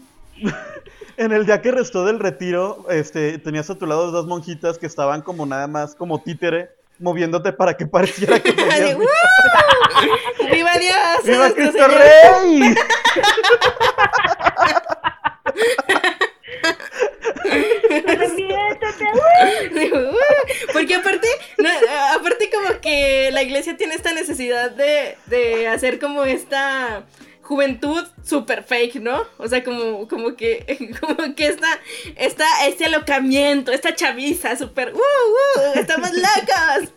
En el día que restó del retiro, este, tenías a tu lado dos monjitas que estaban como nada más como títere, moviéndote para que pareciera que [LAUGHS] Así, podías-. ¡Viva Dios! ¡Viva Cristo Señor! Rey! Porque aparte, no, aparte como que la iglesia tiene esta necesidad de, de hacer como esta juventud super fake, ¿no? O sea, como, como que, [LAUGHS] como que esta, esta, este alocamiento, esta chaviza super, uh, uh, estamos locos,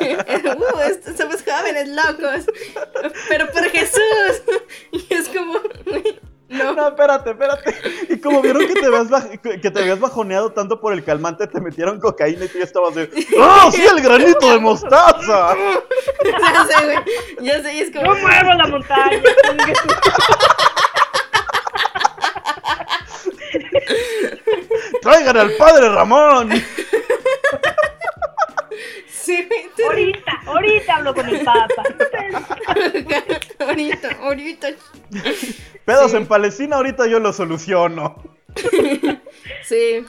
[LAUGHS] uh, somos jóvenes locos, pero por Jesús, [LAUGHS] y es como, no, No, espérate, espérate. Como vieron que te, habías baj- que te habías bajoneado tanto por el calmante, te metieron cocaína y tú ya estabas de. ¡Oh, [LAUGHS] sí, el granito de mostaza! ya sé, güey, ya sé, es como... Yo muevo la montaña. [LAUGHS] ¡Traigan al padre Ramón! Sí, Ahorita, ahorita hablo con el papa. [LAUGHS] ahorita, ahorita. Pedos Sí. en Palestina, ahorita yo lo soluciono. [LAUGHS] Sí.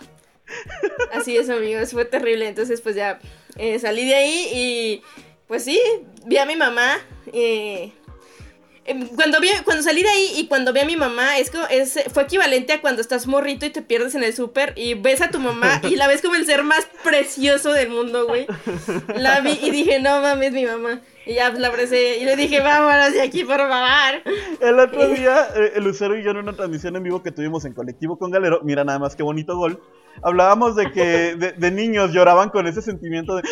Así es, amigos, fue terrible. Entonces, pues ya eh, salí de ahí y pues sí, vi a mi mamá. eh, cuando, vi, cuando salí de ahí y cuando vi a mi mamá, es, como- es fue equivalente a cuando estás morrito y te pierdes en el súper y ves a tu mamá y la ves como el ser más precioso del mundo, güey. La vi y dije, no mames, mi mamá. Y ya pues, la abracé y le dije, vámonos de aquí, por favor. El otro [LAUGHS] día, eh, el Lucero y yo en una transmisión en vivo que tuvimos en Colectivo con Galero, mira nada más qué bonito gol, hablábamos de que de, de niños lloraban con ese sentimiento de...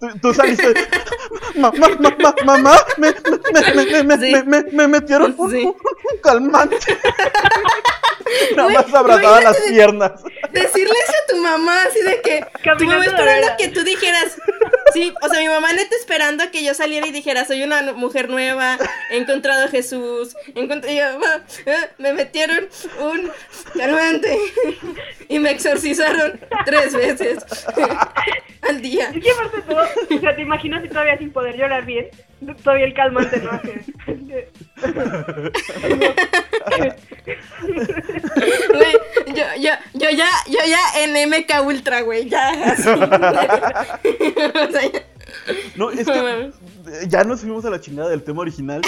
Tú, tú saliste... [LAUGHS] Mamá, mamá, mamá, me, me, me, me, me, Sí. me, me- me metieron un, Sí. un- un calmante. [LAUGHS] [LAUGHS] Nada más abrazaba las de- piernas. decirle eso a tu mamá, así de que tu mamá esperando que tú dijeras, Sí, o sea, mi mamá neta esperando a que yo saliera y dijera, soy una mujer nueva, he encontrado a Jesús, encontré, yo, "Ma, eh, me metieron un calmante y me exorcizaron tres veces [LAUGHS] al día. Es que aparte todo, o sea, te imaginas si todavía sin poder llorar bien, todavía el calmante no hace. Güey, yo, yo, yo ya, yo ya en MK Ultra, güey, ya. así. [LAUGHS] O sea, ya- No, es que ya nos fuimos a la chingada del tema original,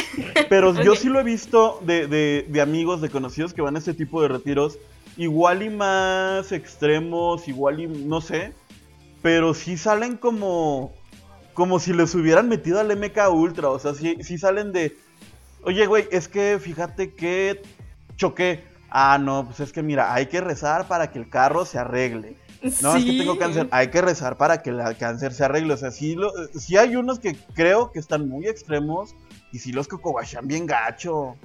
pero yo sí lo he visto de, de- de amigos, de conocidos que van a este tipo de retiros, igual y más extremos, igual y no sé, pero sí salen como, como si les hubieran metido al MK Ultra, o sea, sí, sí salen de, oye, güey, es que fíjate que choqué. Ah, no, pues es que mira, hay que rezar para que el carro se arregle. No, es que tengo cáncer. Hay que rezar para que el cáncer se arregle. O sea, sí, lo, sí hay unos que creo que están muy extremos y sí los cocobachan bien gacho.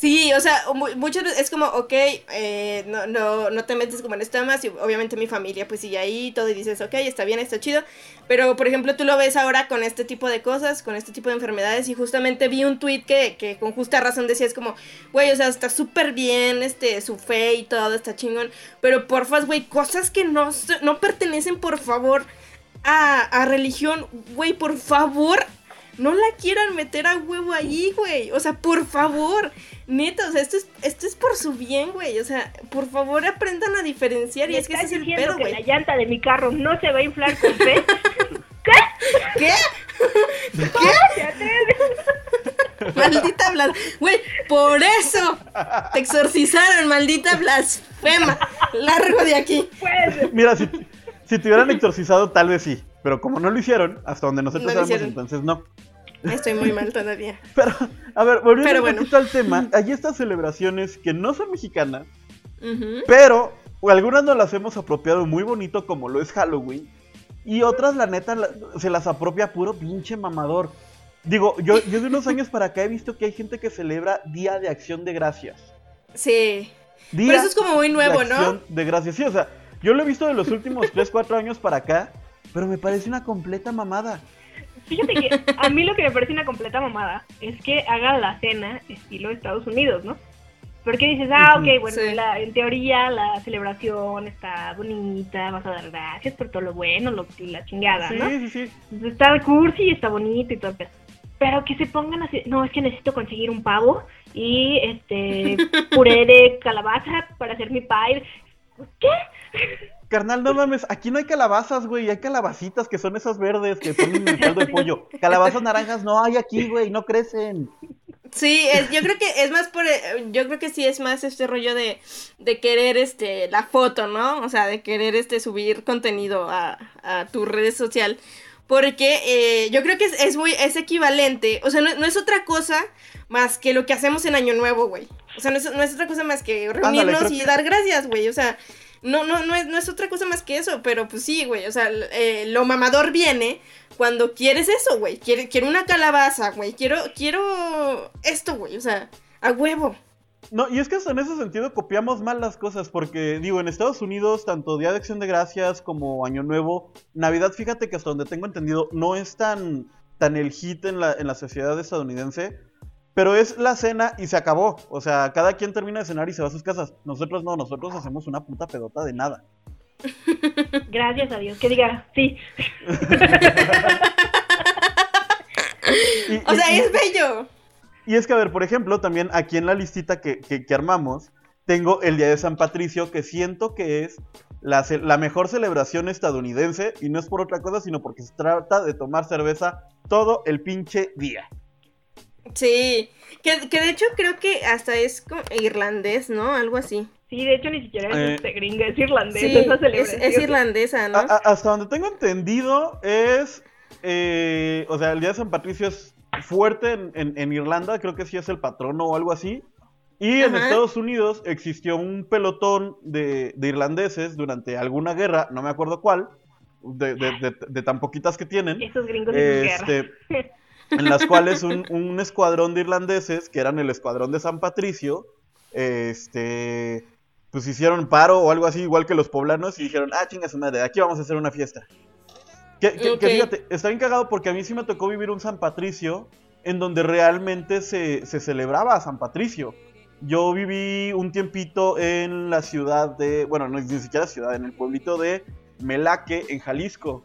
Sí, o sea, mu- muchas es como, ok, eh, no, no, no te metes como en estos temas y obviamente mi familia pues sigue ahí todo y dices, ok, está bien, está chido, pero por ejemplo tú lo ves ahora con este tipo de cosas, con este tipo de enfermedades y justamente vi un tweet que, que con justa razón decía, es como, güey, o sea, está súper bien este, su fe y todo, está chingón, pero porfas, güey, cosas que no, no pertenecen por favor a, a religión, güey, por favor, no la quieran meter a huevo ahí, güey. O sea, por favor. Neta, o sea, esto es, esto es por su bien, güey. O sea, por favor aprendan a diferenciar. Y ¿Me es que ese es el diciendo pedo, que güey. la llanta de mi carro no se va a inflar con fe? [LAUGHS] ¿Qué? ¿Se atreves? [LAUGHS] Maldita blas... Güey, por eso te exorcizaron, maldita blasfema. Largo de aquí. Pues, Mira, si, si te hubieran exorcizado, tal vez sí. Pero como no lo hicieron, hasta donde nosotros No sabemos, entonces no. Estoy muy mal todavía. [LAUGHS] Pero, a ver, volviendo Pero un bueno. poquito al tema, hay estas celebraciones que no son mexicanas, pero algunas nos las hemos apropiado muy bonito, como lo es Halloween, y otras, la neta, se las apropia puro pinche mamador. Digo, yo, yo de unos años para acá he visto que hay gente que celebra Día de Acción de Gracias. Sí. Día Pero eso es como muy nuevo, de ¿no? Acción De Gracias, sí, o sea, yo lo he visto de los últimos 3, 4 años para acá, pero me parece una completa mamada. Fíjate que a mí lo que me parece una completa mamada es que hagan la cena estilo Estados Unidos, ¿no? Porque dices, ah, ok, bueno, Sí. la- en teoría la celebración está bonita, vas a dar gracias por todo lo bueno, lo, la chingada, Sí, ¿no? sí, sí. Pues Está cursi, está bonito y todo el pedo. Pero que se pongan así, no, es que necesito conseguir un pavo y este puré de calabaza para hacer mi pie. ¿Qué? Carnal, no mames, aquí no hay calabazas, güey, hay calabacitas que son esas verdes que ponen en el caldo de pollo. [LAUGHS] Calabazas naranjas no hay aquí, güey, no crecen. Sí, es- yo creo que es más por, eh, yo creo que sí es más este rollo de, de querer este la foto, ¿no? O sea, de querer este subir contenido a, a tu red social. Porque eh, yo creo que es, es muy, es equivalente, o sea, no, no es otra cosa más que lo que hacemos en Año Nuevo, güey. O sea, no es, no es otra cosa más que reunirnos y que- dar gracias, güey. O sea, no, no, no es, no es otra cosa más que eso, pero pues sí, güey. O sea, eh, lo mamador viene cuando quieres eso, güey. Quiero, quiero una calabaza, güey. Quiero, quiero esto, güey. O sea, a huevo. No, y es que hasta en ese sentido copiamos mal las cosas, porque digo, en Estados Unidos, tanto Día de Acción de Gracias como Año Nuevo, Navidad, fíjate que hasta donde tengo entendido, no es tan, tan el hit en la, en la sociedad estadounidense, pero es la cena y se acabó. O sea, cada quien termina de cenar y se va a sus casas. Nosotros no, nosotros hacemos una puta pedota de nada. [LAUGHS] Gracias a Dios, que diga, sí. [LAUGHS] Y- O y- sea, y- es bello. Y es que, a ver, por ejemplo, también aquí en la listita que, que- que armamos, tengo el Día de San Patricio, que siento que es la, la mejor celebración estadounidense, y no es por otra cosa, sino porque se trata de tomar cerveza todo el pinche día. Sí. Que, que de hecho creo que hasta es como irlandés, ¿no? Algo así. Sí, de hecho ni siquiera es Eh, este, gringa, es irlandesa Sí, esa es, celebración. es irlandesa, ¿no? A- a- hasta donde tengo entendido es, eh, o sea, el Día de San Patricio es fuerte en, en- en Irlanda, creo que sí es el patrono o algo así. Y en. Estados Unidos existió un pelotón de, de irlandeses durante alguna guerra, no me acuerdo cuál, de, de- de- de tan poquitas que tienen, Esos gringos de guerra. [LAUGHS] en las cuales un, un escuadrón de irlandeses, que eran el escuadrón de San Patricio, este, pues hicieron paro o algo así, igual que los poblanos, y dijeron, ah, chinga su madre, aquí vamos a hacer una fiesta. Que, que- que Ok. fíjate, está bien cagado porque a mí sí me tocó vivir un San Patricio en donde realmente se, se celebraba a San Patricio. Yo viví un tiempito en la ciudad de, bueno, no es ni siquiera ciudad, en el pueblito de Melaque, en Jalisco.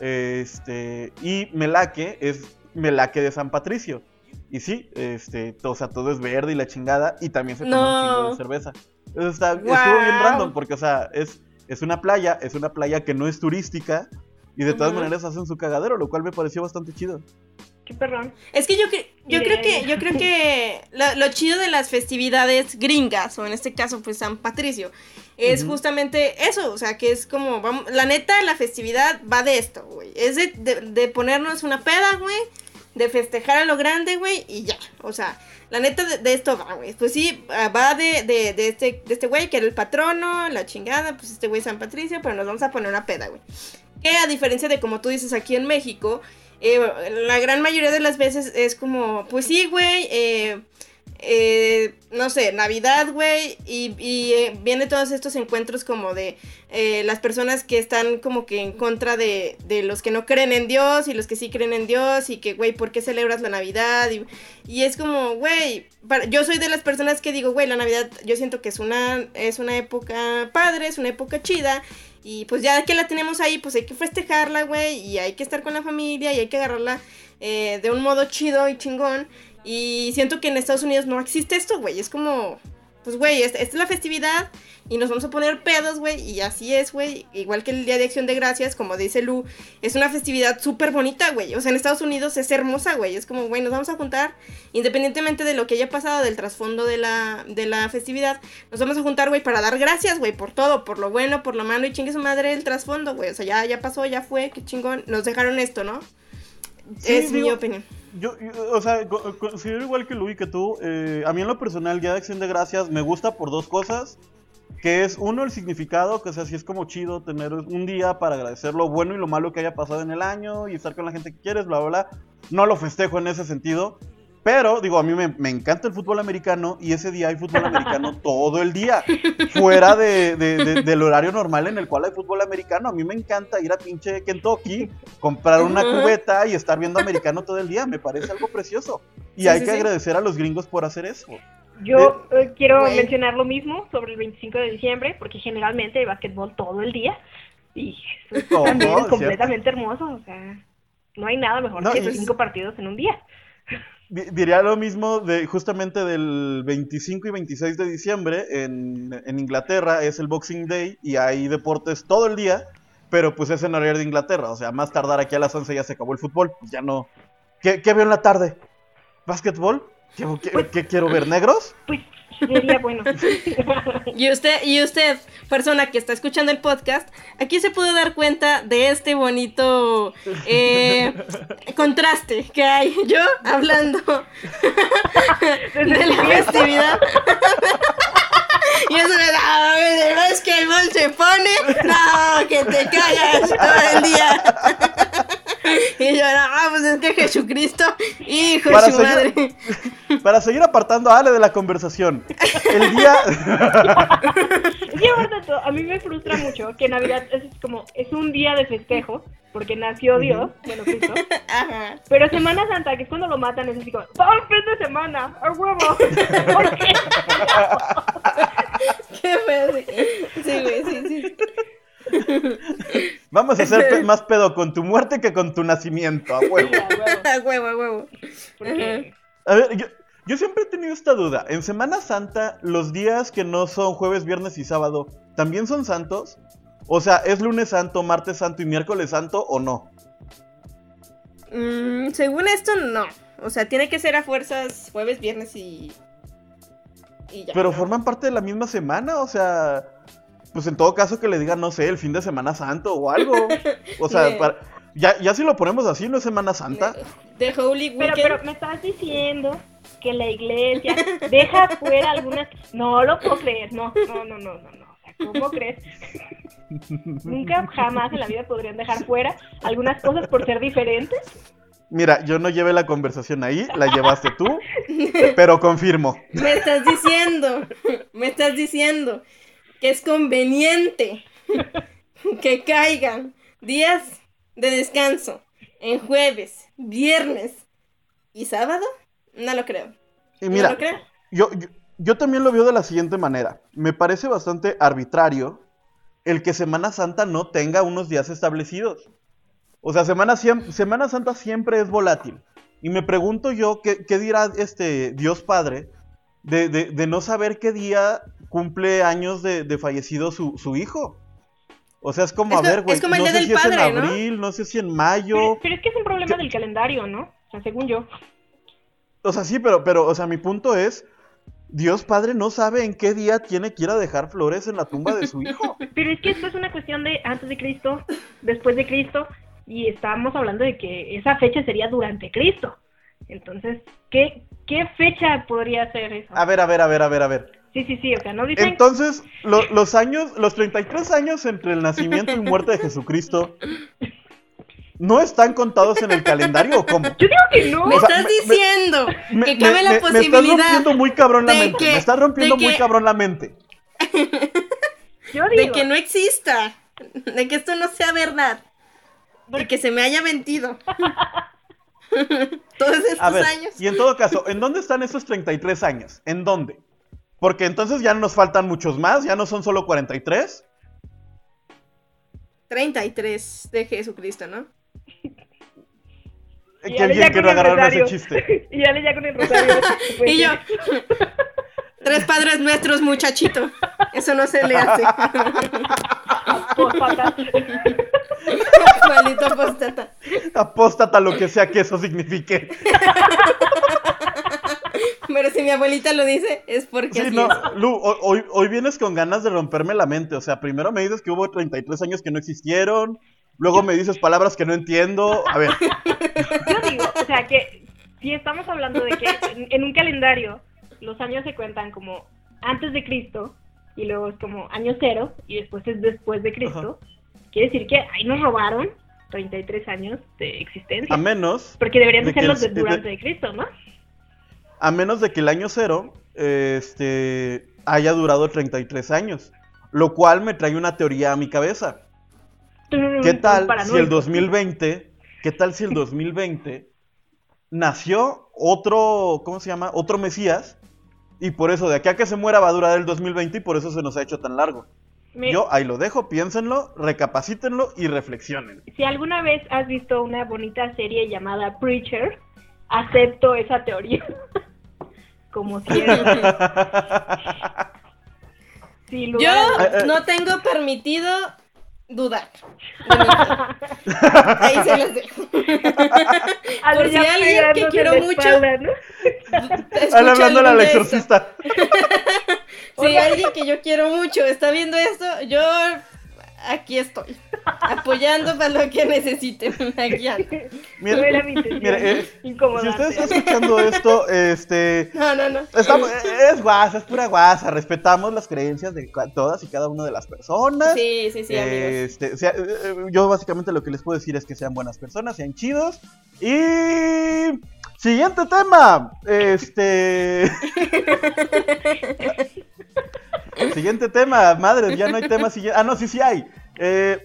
Este, y Melaque es Melaque de San Patricio. Y sí, este, to- o sea, todo es verde y la chingada, y también se toma un chingo de cerveza. Eso está, estuvo Guau. bien random, porque, o sea, es, es una playa, es una playa que no es turística, y de todas maneras hacen su cagadero, lo cual me pareció bastante chido. Qué perrón. Es que yo, cre- yo Bien. creo que yo creo que lo, lo chido de las festividades gringas, o en este caso pues San Patricio, es justamente eso, o sea, que es como, vamos, la neta, la festividad va de esto, güey. Es de, de- de ponernos una peda, güey, de festejar a lo grande, güey, y ya. O sea, la neta de, de esto va, güey. Pues sí, ah, va de, de, de este de este güey que era el patrono, la chingada, pues este güey San Patricio, pero nos vamos a poner una peda, güey. Que a diferencia de como tú dices aquí en México, eh, la gran mayoría de las veces es como, pues sí, güey, eh, eh, no sé, Navidad, güey, y, y eh, viene todos estos encuentros como de eh, las personas que están como que en contra de, de los que no creen en Dios y los que sí creen en Dios y que, güey, ¿por qué celebras la Navidad? Y, y es como, güey, yo soy de las personas que digo, güey, la Navidad yo siento que es una, es una época padre, es una época chida. Y pues ya que la tenemos ahí, pues hay que festejarla, güey. Y hay que estar con la familia y hay que agarrarla eh, de un modo chido y chingón. Y siento que en Estados Unidos no existe esto, güey. Es como, pues, güey, esta, esta es la festividad y nos vamos a poner pedos, güey. Y así es, güey. Igual que el Día de Acción de Gracias, como dice Lu, es una festividad súper bonita, güey. O sea, en Estados Unidos es hermosa, güey. Es como, güey, nos vamos a juntar, independientemente de lo que haya pasado, del trasfondo de la, de la festividad, nos vamos a juntar, güey, para dar gracias, güey, por todo, por lo bueno, por lo malo y chingue su madre el trasfondo, güey. O sea, ya, ya pasó, ya fue, qué chingón. Nos dejaron esto, ¿no? Sí, es mi opinión. Yo, yo, o sea, co- considero igual que Luis que tú. eh, a mí en lo personal, Día de Acción de Gracias me gusta por dos cosas. Que es uno, el significado, que o sea, sí es como chido tener un día para agradecer lo bueno y lo malo que haya pasado en el año y estar con la gente que quieres, bla, bla, bla. No lo festejo en ese sentido. Pero, digo, a mí me, me encanta el fútbol americano y ese día hay fútbol americano [LAUGHS] todo el día. Fuera de, de- de- del horario normal en el cual hay fútbol americano. A mí me encanta ir a pinche Kentucky, comprar una cubeta y estar viendo americano todo el día. Me parece algo precioso. Y Sí, hay sí, que sí. agradecer a los gringos por hacer eso. Yo eh, quiero mencionar lo mismo sobre el 25 de diciembre, porque generalmente hay básquetbol todo el día. Y eso también ¿cierto? es completamente hermoso. O sea, no hay nada mejor No, que esos cinco partidos en un día. Di- Diría lo mismo de justamente del 25 y 26 de diciembre en, en Inglaterra es el Boxing Day y hay deportes todo el día, pero pues es en horario de Inglaterra, o sea, más tardar aquí a las 11 ya se acabó el fútbol, pues ya no. ¿Qué, qué veo en la tarde? ¿Básquetbol? ¿Qué, qué- qué quiero ver? ¿Negros? Pues sería bueno. [LAUGHS] Y usted, y usted, persona que está escuchando el podcast, aquí se puede dar cuenta de este bonito eh, contraste que hay. Yo hablando de la festividad. Y eso de, "Ah, ¿ves que el bol se pone? No, que te cagas todo el día. Y yo, no, pues es que Jesucristo, hijo de Para su seguir- madre. [LAUGHS] Para seguir apartando a Ale de la conversación, el día... [LAUGHS] Todo, a mí me frustra mucho que Navidad es como, es un día de festejo, porque nació Dios, bueno, Cristo. [LAUGHS] Ajá. Pero Semana Santa, que es cuando lo matan, es así como, ¡todo el fin de semana! ¡A huevo! ¿Por qué? Qué feo, sí. Sí, güey, sí, sí. [LAUGHS] Vamos a hacer pe- más pedo con tu muerte que con tu nacimiento, a huevo. [LAUGHS] A huevo. A huevo, a huevo. Porque A ver, yo, yo siempre he tenido esta duda. En Semana Santa, los días que no son jueves, viernes y sábado, ¿también son santos? O sea, ¿es lunes santo, martes santo y miércoles santo o no? Mm, según esto, no. O sea, tiene que ser a fuerzas jueves, viernes y. Y ya. Pero forman parte de la misma semana, o sea, pues en todo caso que le digan, no sé, el fin de Semana Santo o algo. O sea, para- ya, ya si lo ponemos así, ¿no es Semana Santa? The Holy Pero, Weekend. pero me estás diciendo que la iglesia deja fuera algunas... No lo puedo creer, no, no, no, no, no, no. O sea, ¿cómo crees? [LAUGHS] Nunca, jamás en la vida podrían dejar fuera algunas cosas por ser diferentes. Mira, yo no llevé la conversación ahí, la llevaste tú, pero confirmo. Me estás diciendo. Me estás diciendo que es conveniente [LAUGHS] que caigan días de descanso en jueves, viernes y sábado, no lo creo. Y mira, no lo creo. Yo, yo, yo también lo veo de la siguiente manera. Me parece bastante arbitrario el que Semana Santa no tenga unos días establecidos. O sea, Semana Santa siempre es volátil. Y me pregunto yo, ¿qué, qué dirá este Dios Padre de, de- de no saber qué día cumple años de, de fallecido su, su hijo? O sea, es como, Es a ver, güey, no sé si es en abril, no sé si en mayo. pero es que es un problema del calendario, ¿no? O sea, según yo. O sea, sí, pero, pero, o sea, mi punto es, Dios Padre no sabe en qué día tiene que ir a dejar flores en la tumba de su hijo. [LAUGHS] Pero es que esto es una cuestión de antes de Cristo, después de Cristo, y estábamos hablando de que esa fecha sería durante Cristo. Entonces, ¿qué, qué fecha podría ser eso? A ver, a ver, a ver, a ver, a ver. Sí, sí, sí, o sea, no dicen... Entonces, lo- los años, los 33 años entre el nacimiento y muerte de Jesucristo, ¿no están contados en el calendario o cómo? Yo digo que no. Me O sea, estás me- diciendo Me, que me- cabe la me- me estás posibilidad. rompiendo muy cabrón la de mente. que- me estás rompiendo de muy que- cabrón la mente. [LAUGHS] Yo de digo. que no exista, de que esto no sea verdad, de que se me haya mentido. [LAUGHS] [LAUGHS] Todos estos A ver, años. y en todo caso, ¿en dónde están esos 33 años? ¿En dónde? Porque entonces ya nos faltan muchos más, ya no son solo 43. 33 de Jesucristo, ¿no? Ya no el agarraron ese chiste. [LAUGHS] y Ale ya con el rosario. Y yo, tres padres nuestros, muchachito. Eso no se le hace. [LAUGHS] [LAUGHS] Maldito postata. Apóstata lo que sea que eso signifique. [LAUGHS] Pero si mi abuelita lo dice, es porque Sí, así no, es. Lu, ho- hoy, hoy vienes con ganas de romperme la mente. O sea, primero me dices que hubo 33 años que no existieron. Luego me dices palabras que no entiendo. A ver, [LAUGHS] Yo digo, o sea, que si estamos hablando de que en, en un calendario los años se cuentan como antes de Cristo y luego es como año cero y después es después de Cristo, quiere decir que ahí nos robaron 33 años de existencia. a menos, Porque deberían de ser los de el- de- durante de Cristo, ¿no? a menos de que el año cero este, haya durado 33 años. Lo cual me trae una teoría a mi cabeza. ¿Qué tal si el 2020, qué tal si el 2020 nació otro, ¿cómo se llama? Otro Mesías. Y por eso de aquí a que se muera va a durar el 2020 y por eso se nos ha hecho tan largo. Me- Yo ahí lo dejo, piénsenlo, recapacítenlo y reflexionen. Si alguna vez has visto una bonita serie llamada Preacher, acepto esa teoría. [LAUGHS] Como [LAUGHS] cierto. Sin lugar a dudas. Yo no tengo permitido dudar. [LAUGHS] Ahí se las dejo. Por si alguien que quiero mucho- espalda, ¿no? Ahí hablando a la algún de esto. exorcista. Si [LAUGHS] alguien que yo quiero mucho está viendo esto, yo aquí estoy. Apoyando para lo que necesiten. [LAUGHS] Aquí ando. Mira, No era mi intención mire, eh, si usted está escuchando esto, este, No, no, no. estamos- es guasa, es pura guasa, respetamos las creencias de todas y cada una de las personas. Sí, sí, sí, amigos. Este, sea, eh, eh, yo básicamente lo que les puedo decir es que sean buenas personas, sean chidos. Y siguiente tema. Este. siguiente tema, madre, ya no hay tema siguiente. Ah, no, sí, sí hay. Eh,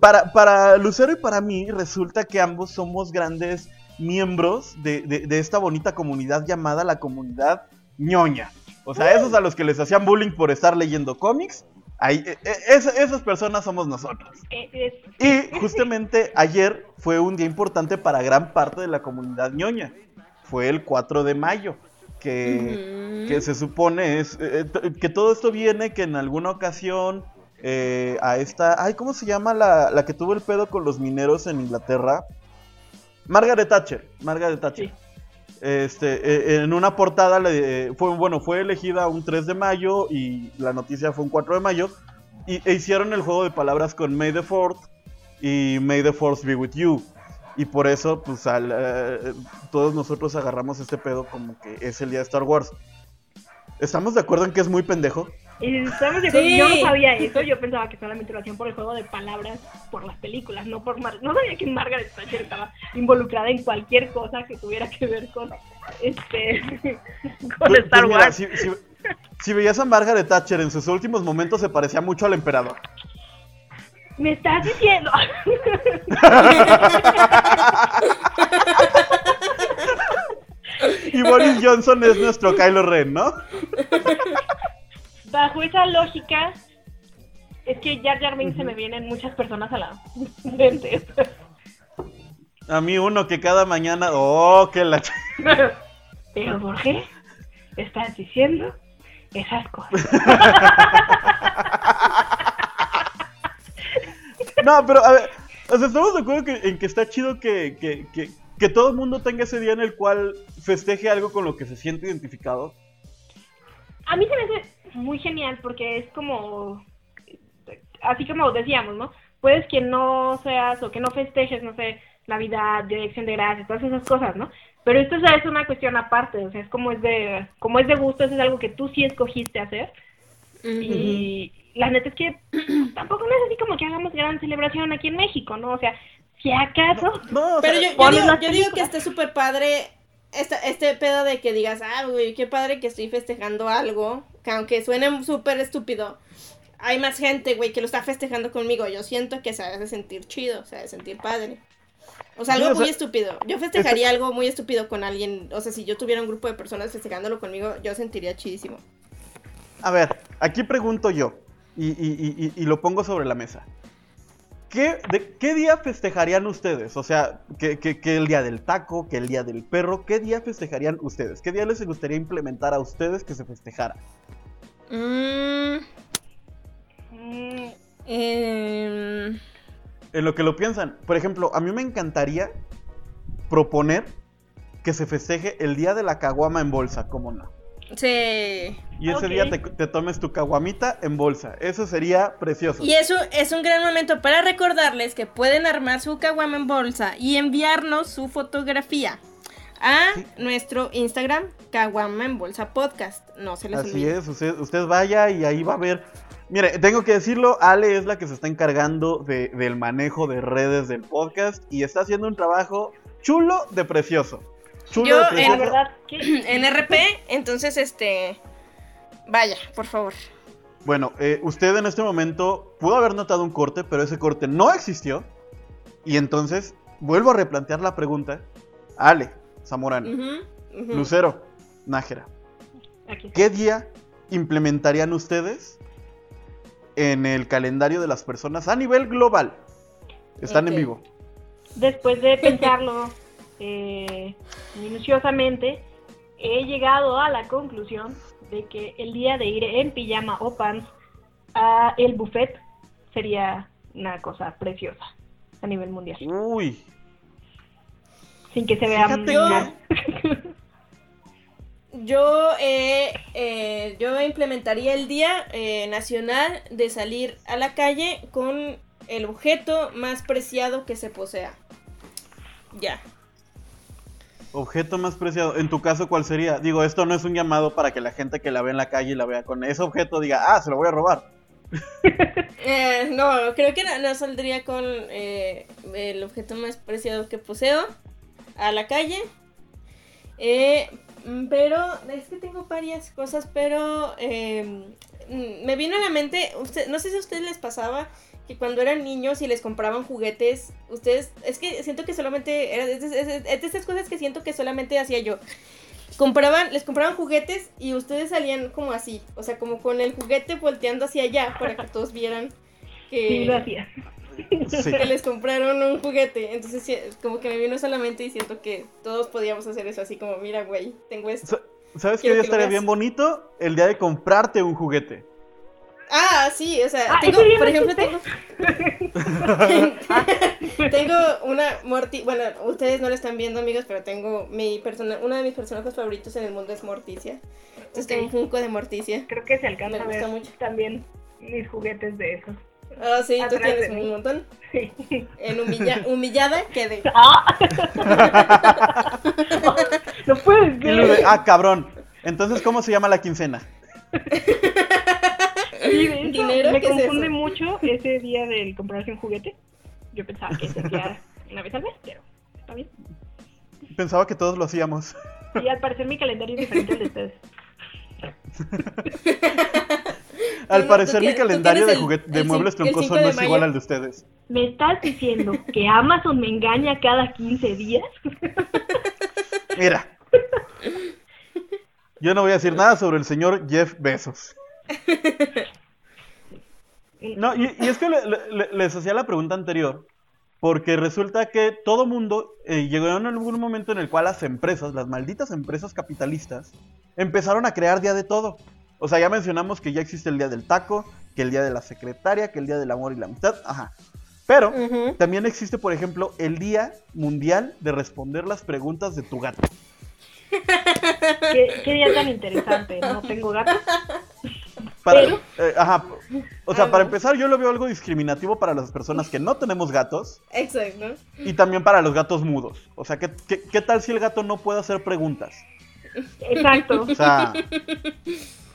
para, para Lucero y para mí, resulta que ambos somos grandes miembros de, de- de esta bonita comunidad llamada la comunidad ñoña. O sea, esos a los que les hacían bullying por estar leyendo cómics, ahí, eh, eh, esa- esas personas somos nosotros. Y justamente ayer fue un día importante para gran parte de la comunidad ñoña. Fue el 4 de mayo, que, se supone es eh, t- que todo esto viene que en alguna ocasión eh, a esta, ay, ¿cómo se llama la, la que tuvo el pedo con los mineros en Inglaterra? Margaret Thatcher, Margaret Thatcher. Sí. Este, eh, en una portada le, eh, fue, bueno, fue elegida un 3 de mayo y la noticia fue un 4 de mayo y, e hicieron el juego de palabras con May the 4th y May the Force be with you. Y por eso, pues, al, eh, todos nosotros agarramos este pedo como que es el día de Star Wars. ¿Estamos de acuerdo en que es muy pendejo? estamos de acuerdo, Sí. Yo no sabía eso, yo pensaba que solamente lo hacían por el juego de palabras, por las películas, no por Mar No sabía que Margaret Thatcher estaba involucrada en cualquier cosa que tuviera que ver con este [LAUGHS] con Pues- Star pues mira, Wars. si, si- si veías a Margaret Thatcher en sus últimos momentos se parecía mucho al emperador. Me estás diciendo. y Boris Johnson es nuestro Kylo Ren, ¿no? Bajo esa lógica, es que Jar Jar Binks se me vienen muchas personas a la mente. A mí uno que cada mañana... ¡Oh, qué la... Pero, ¿por qué estás diciendo esas cosas? [LAUGHS] No, pero a ver, o sea, estamos de acuerdo que, en que está chido que, que, que, que todo el mundo tenga ese día en el cual festeje algo con lo que se siente identificado. A mí se me hace muy genial porque es como, así como decíamos, ¿no? Puedes que no seas o que no festejes, no sé, Navidad, Dirección de Gracias, todas esas cosas, ¿no? Pero esto ya es una cuestión aparte, o sea, es como es de, como es de gusto, eso es algo que tú sí escogiste hacer. Y la neta es que [CLEARS THROAT] tampoco no es así como que hagamos gran celebración aquí en México, ¿no? O sea, si acaso... No, o Pero yo, digo, las yo digo que está súper padre esta, este pedo de que digas, ah, güey, qué padre que estoy festejando algo, que aunque suene súper estúpido, hay más gente, güey, que lo está festejando conmigo. Yo siento que se hace sentir chido, se hace sentir padre. O sea, Sí, algo o sea, muy estúpido. Yo festejaría algo muy estúpido con alguien. O sea, si yo tuviera un grupo de personas festejándolo conmigo, yo sentiría chidísimo. A ver, aquí pregunto yo, y, y- y- y- lo pongo sobre la mesa. ¿Qué, de, ¿Qué día festejarían ustedes? O sea, que, que- que el día del taco, que el día del perro, ¿qué día festejarían ustedes? ¿Qué día les gustaría implementar a ustedes que se festejara? Mm, En lo que lo piensan. Por ejemplo, a mí me encantaría proponer que se festeje el día de la caguama en bolsa, ¿cómo no? Sí. Y ese día te, te tomes tu caguamita en bolsa. Eso sería precioso. Y eso es un gran momento para recordarles que pueden armar su caguama en bolsa y enviarnos su fotografía a nuestro Instagram, Caguama en Bolsa Podcast. No se les Así olvide. es, usted, usted vaya y ahí va a ver. Mire, tengo que decirlo, Ale es la que se está encargando de- del manejo de redes del podcast y está haciendo un trabajo chulo de precioso. Chulo Yo, precioso. verdad que... [CLEARS THROAT] En RP, entonces, este. Vaya, por favor. Bueno, eh, usted en este momento pudo haber notado un corte, pero ese corte no existió. Y entonces vuelvo a replantear la pregunta. Ale, Zamorano. Lucero, Nájera, Aquí. ¿qué día implementarían ustedes en el calendario de las personas a nivel global? Están en vivo. Después de pensarlo [LAUGHS] eh, minuciosamente, he llegado a la conclusión de que el día de ir en pijama o pants a el buffet sería una cosa preciosa a nivel mundial. Uy, Sin que se vea. [LAUGHS] Yo, eh, eh, yo implementaría el Día eh, Nacional de salir a la calle con el objeto más preciado que se posea. Ya. Objeto más preciado. En tu caso, ¿cuál sería? Digo, esto no es un llamado para que la gente que la ve en la calle y la vea con ese objeto diga, ah, se lo voy a robar. [LAUGHS] Eh, no, creo que no, saldría con eh, el objeto más preciado que poseo a la calle. Eh, pero es que tengo varias cosas, pero eh, me vino a la mente, usted, no sé si a ustedes les pasaba que cuando eran niños y les compraban juguetes, ustedes, es que siento que solamente, era, es, de- es de- es de estas cosas que siento que solamente hacía yo. Compraban, les compraban juguetes y ustedes salían como así, o sea, como con el juguete volteando hacia allá para que todos vieran que, Sí, lo hacía. Sí. que les compraron un juguete. Entonces, como que me vino solamente y siento que todos podíamos hacer eso, así como, mira, güey, tengo esto. Sa- ¿Sabes qué día que estaría bien bonito? El día de comprarte un juguete. Ah, sí, o sea, Ah, tengo, por no ejemplo, tengo, [LAUGHS] tengo una Morty, bueno, ustedes no lo están viendo, amigos, pero tengo mi persona, uno de mis personajes favoritos en el mundo es Morticia. Entonces tengo un Funko de Morticia. Creo que se alcanza Me a gusta ver mucho. también mis juguetes de esos. Ah, sí, tú Atrás tienes de mí. un montón. Sí. En humilla- humillada quedé. [LAUGHS] ¡Ah! [LAUGHS] no puedes creer. ah, cabrón. Entonces, ¿cómo se llama la quincena? Sí, [LAUGHS] de hecho, ¿Dinero? me ¿Qué es confunde eso? mucho ese día del comprarse un juguete. Yo pensaba que se hacía una vez al mes, pero está bien. Pensaba que todos lo hacíamos. Y al parecer mi calendario es diferente al de ustedes. [LAUGHS] Al parecer mi calendario de, juguete, de el muebles troncosos 5 no es igual al de ustedes. ¿Me estás diciendo que Amazon me engaña cada 15 días? Mira. Yo no voy a decir nada sobre el señor Jeff Bezos. [LAUGHS] No, y, y es que le- le- le- les hacía la pregunta anterior, porque resulta que todo mundo eh, llegó en algún momento en el cual las empresas, las malditas empresas capitalistas, empezaron a crear día de todo. O sea, ya mencionamos que ya existe el día del taco, que el día de la secretaria, que el día del amor y la amistad, ajá. Pero también existe, por ejemplo, el Día Mundial de Responder las preguntas de tu gato. [LAUGHS] ¿Qué, qué día tan interesante. No tengo gatos. [LAUGHS] Para, Pero- eh, ajá, o sea, Ah, para empezar, yo lo veo algo discriminativo para las personas que no tenemos gatos Exacto. y también para los gatos mudos. O sea, ¿qué, qué, qué tal si el gato no puede hacer preguntas? Exacto. O sea,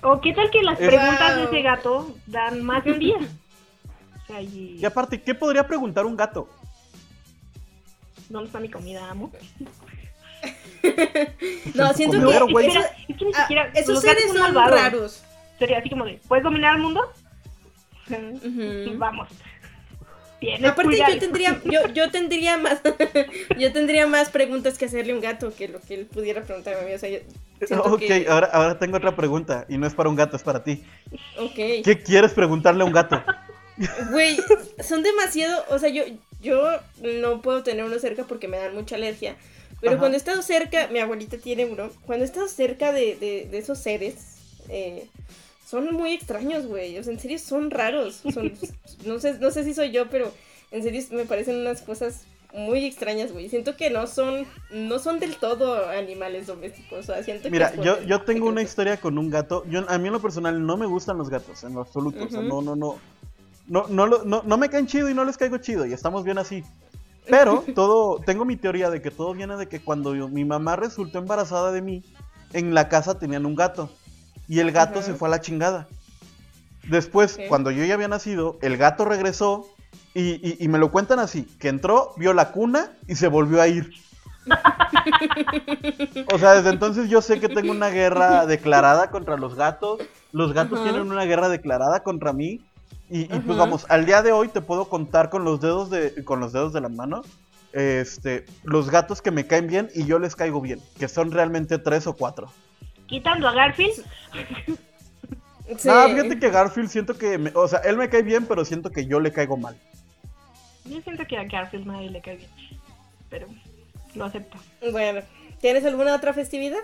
¿O qué tal que las Es- preguntas de ese gato dan más de un día? O sea, y... y aparte, ¿qué podría preguntar un gato? ¿Dónde está mi comida, amo? [LAUGHS] No, [LAUGHS] siento que. Espera, es que ni ah, siquiera... esos los gatos seres son malvados. raros. Sería así como de, ¿puedes dominar el mundo? Ujú. Vamos. Tienes Aparte cuidado. yo tendría, yo, yo tendría más, [LAUGHS] yo tendría más preguntas que hacerle a un gato que lo que él pudiera preguntarme a mí. O sea, yo Ok, que, ahora, ahora tengo otra pregunta y no es para un gato, es para ti. ok. ¿Qué quieres preguntarle a un gato? Güey, son demasiado, o sea, yo, yo no puedo tener uno cerca porque me dan mucha alergia. Pero Ajá. cuando he estado cerca, mi abuelita tiene uno, cuando he estado cerca de, de, de esos seres, eh, son muy extraños, güey. O sea, en serio son raros. Son, [LAUGHS] no, sé, no sé si soy yo, pero en serio me parecen unas cosas muy extrañas, güey. Siento que no son, no son del todo animales domésticos. O sea, siento Mira, que yo, yo tengo una historia con un gato. Yo, a mí en lo personal no me gustan los gatos, en lo absoluto. O sea, no, no, no. No, no, no, no me caen chido y no les caigo chido y estamos bien así. Pero [LAUGHS] todo, tengo mi teoría de que todo viene de que cuando yo- mi mamá resultó embarazada de mí, en la casa tenían un gato. Y el gato se fue a la chingada. Después, cuando yo ya había nacido, el gato regresó y, y- y me lo cuentan así, que entró, vio la cuna y se volvió a ir. O sea, desde entonces yo sé que tengo una guerra declarada contra los gatos. Los gatos tienen una guerra declarada contra mí. Y, y, pues vamos, al día de hoy te puedo contar con los dedos de, con los dedos de la mano. Este, los gatos que me caen bien y yo les caigo bien, que son realmente tres o cuatro. Quitando a Garfield, Sí. No, fíjate que Garfield siento que, me- o sea, él me cae bien, pero siento que yo le caigo mal. yo siento que a Garfield nadie le cae bien. Pero lo acepto. Bueno, ¿tienes alguna otra festividad?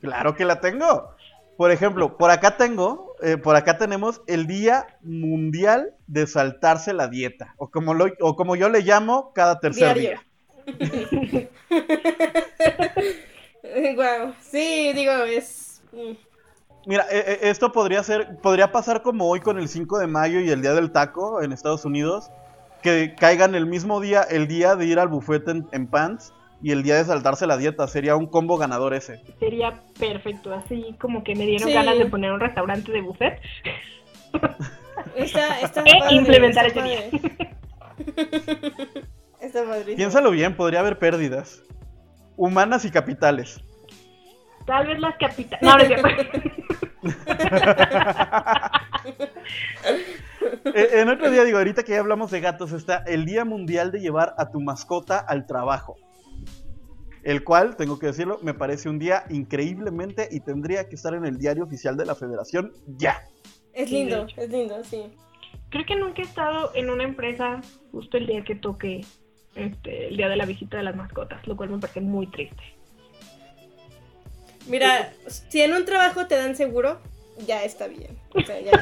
Claro que la tengo. Por ejemplo, por acá tengo, eh, por acá tenemos el Día Mundial de Saltarse la Dieta, o como, lo, o como yo le llamo, cada tercer Diario. día. [LAUGHS] [LAUGHS] Wow, sí, digo, es... mm, Mira, eh, eh, esto podría ser, podría pasar como hoy con el 5 de mayo y el Día del Taco en Estados Unidos, que caigan el mismo día, el día de ir al buffet en, en pants y el día de saltarse la dieta, sería un combo ganador ese. Sería perfecto. Así como que me dieron Sí. ganas de poner un restaurante de buffet. [LAUGHS] Está, está [LAUGHS] E padre, implementar está ese padre. Está padrísimo. Piénsalo bien, podría haber pérdidas. Humanas y capitales. Tal vez las capitales. No, no. [LAUGHS] Eh, en otro día, digo, ahorita que ya hablamos de gatos, está el Día Mundial de llevar a tu mascota al trabajo. El cual, tengo que decirlo, me parece un día increíblemente y tendría que estar en el diario oficial de la federación ya. Es lindo, es lindo, sí. Creo que nunca he estado en una empresa justo el día que toque este, el día de la visita de las mascotas, lo cual me parece muy triste. Mira, si en un trabajo te dan seguro, ya está bien. O sea, ya.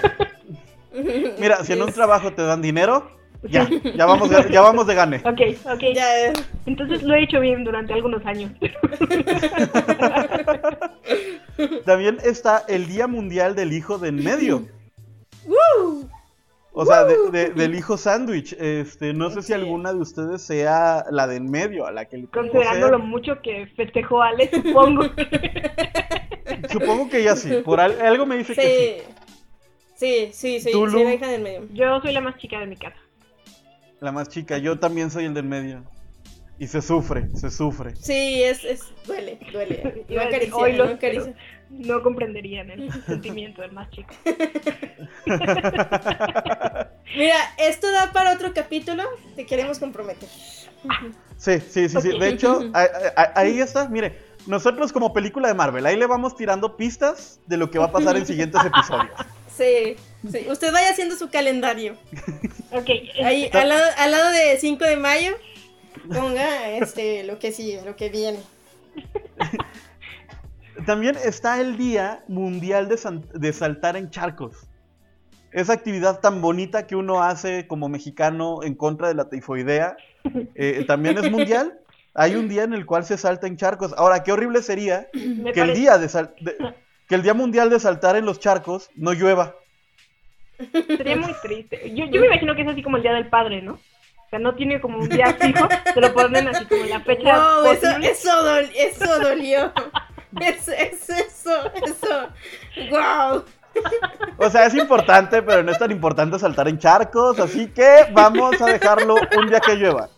[LAUGHS] Mira, si en un trabajo te dan dinero, ya, ya vamos de, ya vamos de gane. Ok, ok. Ya, Entonces lo he hecho bien durante algunos años. [LAUGHS] También está el Día Mundial del Hijo de en medio. [LAUGHS] ¡Woo! O sea, de- de- del hijo sándwich. Este, no sé si alguna de ustedes sea la de en medio, a la que le Considerando lo mucho que festejó Ale, supongo. [LAUGHS] Supongo que ya sí. Por al- algo me dice que sí. Sí. Sí, sí, sí, ¿Tú, soy la hija del medio. Yo soy la más chica de mi casa. La más chica. Yo también soy el del medio. Y se sufre, se sufre. Sí, es, es duele, duele. [LAUGHS] Iba a "Hoy los acaricia. No comprenderían el [LAUGHS] sentimiento del más chico. [LAUGHS] Mira, esto da para otro capítulo. Te queremos comprometer. Sí, sí, sí, sí. De hecho, [LAUGHS] ahí, ahí- ahí está, mire. Nosotros como película de Marvel, ahí le vamos tirando pistas de lo que va a pasar en siguientes episodios. Sí, sí. Usted vaya haciendo su calendario. Ok, Ahí, este, al lado, al lado de 5 de mayo, ponga este, lo que sigue, lo que viene. También está el Día Mundial de, san- de Saltar en Charcos. Esa actividad tan bonita que uno hace como mexicano en contra de la tifoidea, eh, también es mundial. Hay un día en el cual se salta en charcos. Ahora, qué horrible sería me que el día de, sal- de- que el día mundial de saltar en los charcos no llueva. Sería muy triste. Yo, yo me imagino que es así como el Día del Padre, ¿no? O sea, no tiene como un día fijo, se lo ponen así como la fecha Wow, eso, eso dolió. [LAUGHS] Es, es eso, eso. Wow. O sea, es importante, pero no es tan importante saltar en charcos, así que vamos a dejarlo un día que llueva.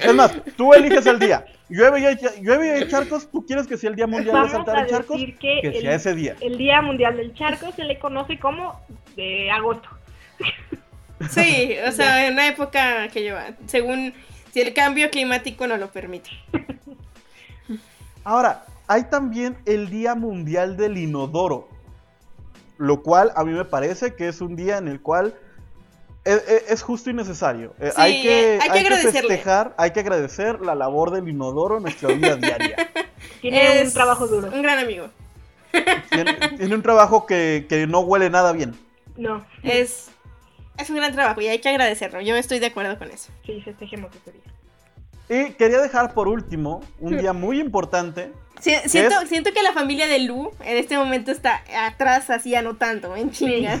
Es más, tú eliges el día. Llueve y hay, llueve y hay charcos, ¿tú quieres que sea el día mundial de saltar a en charcos? decir que, Que el, sea ese día. el Día Mundial del Charco se le conoce como de agosto. Sí, o sea, en una época que lleva, según si el cambio climático no lo permite. Ahora, hay también el Día Mundial del Inodoro, lo cual a mí me parece que es un día en el cual es, es- es justo y necesario. Eh, Sí, hay que, eh, hay que agradecerle. festejar, hay que agradecer la labor del inodoro en nuestra vida [LAUGHS] diaria. Tiene Es un trabajo duro. Un gran amigo. Tiene, tiene un trabajo que, que no huele nada bien. No, Es, es un gran trabajo y hay que agradecerlo. Yo estoy de acuerdo con eso. sí, festejemos ese día. Y quería dejar por último un [LAUGHS] día muy importante. Si- siento, es? siento que la familia de Lu en este momento está atrás así anotando en chinga.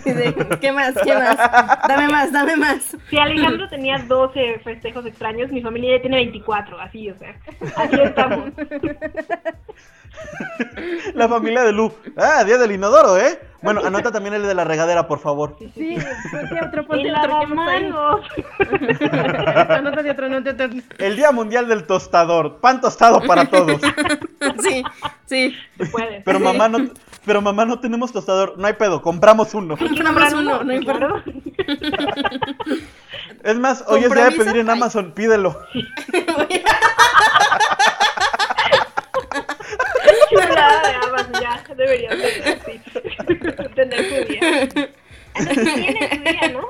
¿Qué más? ¿Qué más? [LAUGHS] Dame más, dame más. Si Alejandro tenía 12 festejos extraños, mi familia ya tiene 24, así, o sea, así estamos. [LAUGHS] La familia de Lu. Ah, día del inodoro, ¿eh? Bueno, anota también el de la regadera, por favor. Sí, ponte otro, El ponte otro. ¿qué más hay? lavamanos. [LAUGHS] Anótate otro, anótate otro. El día mundial del tostador. Pan tostado para todos. Sí, sí. Se puede. Pero mamá no, pero mamá no tenemos tostador. No hay pedo, compramos uno. Compramos uno, no importa. [LAUGHS] Es más, hoy es día de pedir en. Amazon, pídelo. Chulada de Amazon, ya, debería ser así. Tener su día. Tiene su día, ¿no?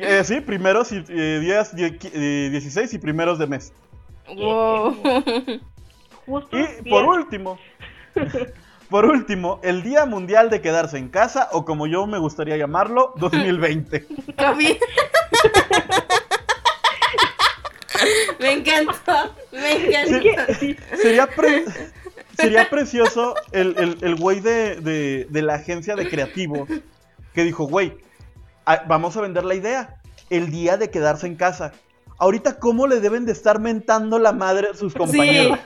Eh, sí, primeros y eh, días die- eh, 16 y primeros de mes. Wow. Justo. Y por último, [LAUGHS] por último, el Día Mundial de Quedarse en Casa, o como yo me gustaría llamarlo, [LAUGHS] 2020. COVID. [LAUGHS] Me encantó, me encantó. Sí, Sería, pre- sería precioso el, el, el güey de, de, de la agencia de creativos que dijo, güey, vamos a vender la idea. El día de quedarse en casa. Ahorita, ¿cómo le deben de estar mentando la madre a sus compañeros? sí.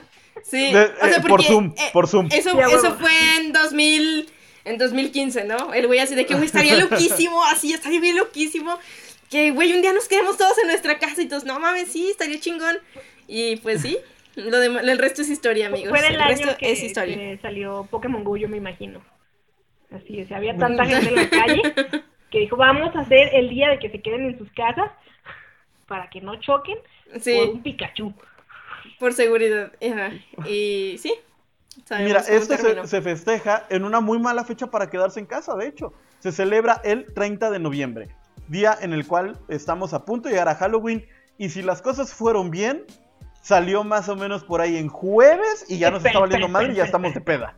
De- o sea, eh, por porque, Zoom, eh, por Zoom. Eso, Ya, eso fue en 2000, en 2015, ¿no? El güey así de que, güey, estaría [LAUGHS] loquísimo, así, estaría bien loquísimo. Que, güey, un día nos quedemos todos en nuestra casa y todos, no mames, sí, estaría chingón. Y pues sí, lo demás, el resto es historia, amigos. Fue el el año resto que, es historia. que salió Pokémon Go, yo me imagino. Así es, había tanta gente en la calle que dijo, vamos a hacer el día de que se queden en sus casas para que no choquen por Sí, un Pikachu. Por seguridad. Ajá. Y sí. Mira, terminó. se, se festeja en una muy mala fecha para quedarse en casa, de hecho. Se celebra el 30 de noviembre, día en el cual estamos a punto de llegar a Halloween. Y si las cosas fueron bien, salió más o menos por ahí en jueves y ya nos está valiendo madre y ya estamos de peda.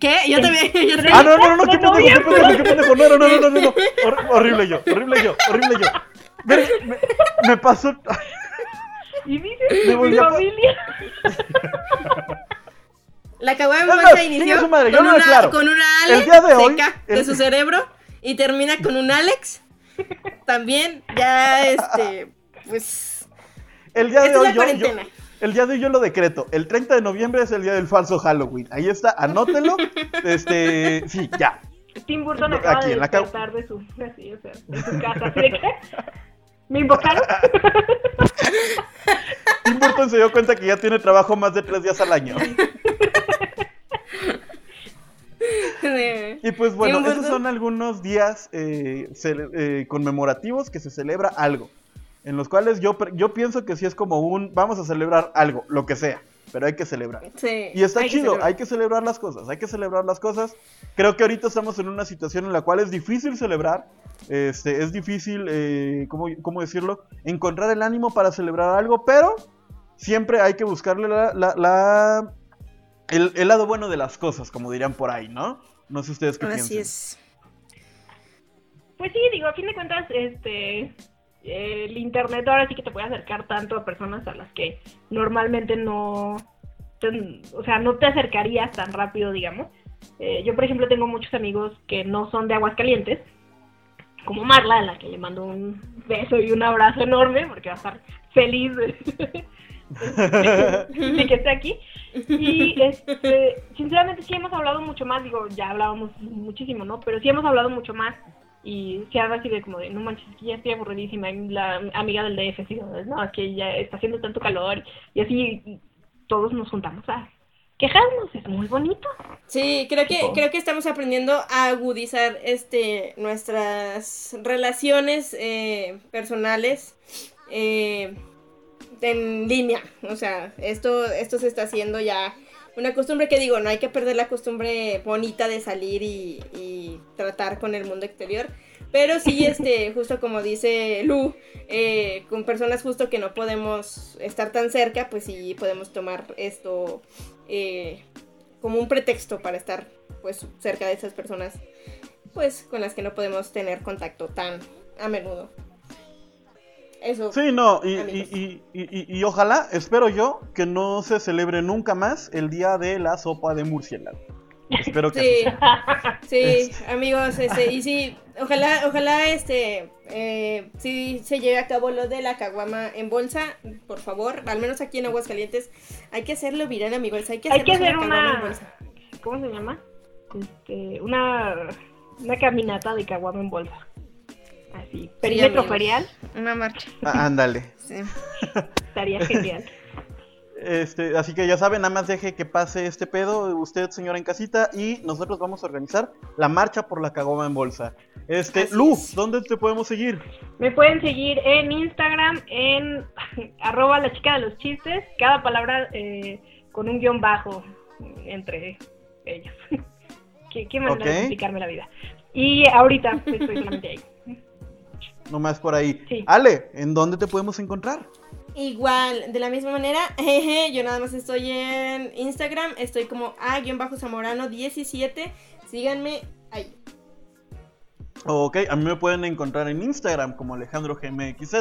¿Qué? Yo también. Yo también. Ah, no, no, no, no, qué de pendejo, qué pendejo, qué pendejo. No, no, no, no, no, no, no. Hor- horrible yo, horrible yo, horrible yo. Ver- me, me pasó. Y dice, Me mi familia. [LAUGHS] La bolsa chingue inició su madre, yo con, lo una, con una El Alex día de hoy, seca de el- su cerebro y termina con un Alex. También ya este pues El día de es hoy la yo, yo- cuarentena. el día de hoy yo lo decreto. El 30 de noviembre es el día del falso Halloween. Ahí está, anótelo. [LAUGHS] Este, sí, ya. Tim Burton Aquí, acaba de en la ca- despertar de su, así, o sea, de su casa. Así de que, ¿me invocaron? [LAUGHS] Tim Burton se dio cuenta que ya tiene trabajo más de tres días al año. Y pues bueno, esos son algunos días eh, eh, conmemorativos que se celebra algo. En los cuales yo, yo pienso que sí es como un, vamos a celebrar algo, lo que sea, pero hay que celebrar. y está chido, hay que celebrar las cosas, hay que celebrar las cosas. Creo que ahorita estamos en una situación en la cual es difícil celebrar, este, es difícil, eh, ¿cómo, decirlo? Encontrar el ánimo para celebrar algo, pero siempre hay que buscarle la el, lado bueno de las cosas, como dirían por ahí, ¿no? No sé ustedes qué Así es. Pues sí, digo, a fin de cuentas, este, el internet ahora sí que te puede acercar tanto a personas a las que normalmente no, o sea, no te acercarías tan rápido, digamos. Eh, yo, por ejemplo, tengo muchos amigos que no son de Aguascalientes, como Marla, a la que le mando un beso y un abrazo enorme, porque va a estar feliz de [LAUGHS] que esté aquí. Y este, sinceramente sí hemos hablado mucho más, digo, ya hablábamos muchísimo, ¿no? Pero sí hemos hablado mucho más y se ha así de como de, no manches, que ya estoy aburridísima, la amiga del DF, así, no, es que ya está haciendo tanto calor y así todos nos juntamos a quejarnos, es muy bonito. Sí, creo que, creo que estamos aprendiendo a agudizar este nuestras relaciones eh, personales. Eh, en línea. O sea, esto, esto se está haciendo ya una costumbre que digo, no hay que perder la costumbre bonita de salir y, tratar con el mundo exterior. Pero sí, este, justo como dice Lu, eh, con personas justo que no podemos estar tan cerca, pues sí podemos tomar esto eh, como un pretexto para estar pues cerca de esas personas pues con las que no podemos tener contacto tan a menudo. Sí, no, y, ojalá, espero yo, que no se celebre nunca más el día de la sopa de murciélago. Espero que sí, [LAUGHS] sí, amigos, este, y sí, ojalá, ojalá, este, eh, si se lleve a cabo lo de la caguama en bolsa, por favor, al menos aquí en Aguascalientes, hay que hacerlo viral, amigos, hay que, hay que hacer una, ¿cómo se llama? Este, una, una caminata de caguama en bolsa así, perímetro ferial. Una marcha. Ah, ándale. [LAUGHS] sí. [LAUGHS] Estaría genial. Este, así que ya saben, nada más deje que pase este pedo, usted señora en casita, y nosotros vamos a organizar la marcha por la cagoma en bolsa. Este, Lu, ¿dónde te podemos seguir? Me pueden seguir en Instagram, en [LAUGHS] arroba la chica de los chistes, cada palabra eh, con un guion bajo entre ellos. ¿Qué, qué manera de explicarme la vida? Y ahorita estoy solamente ahí nomás por ahí. Ale, ¿en dónde te podemos encontrar? Igual, de la misma manera, [LAUGHS] yo nada más estoy en Instagram, estoy como a-zamorano17, síganme ahí. Ok, a mí me pueden encontrar en Instagram como Alejandro GMXZ,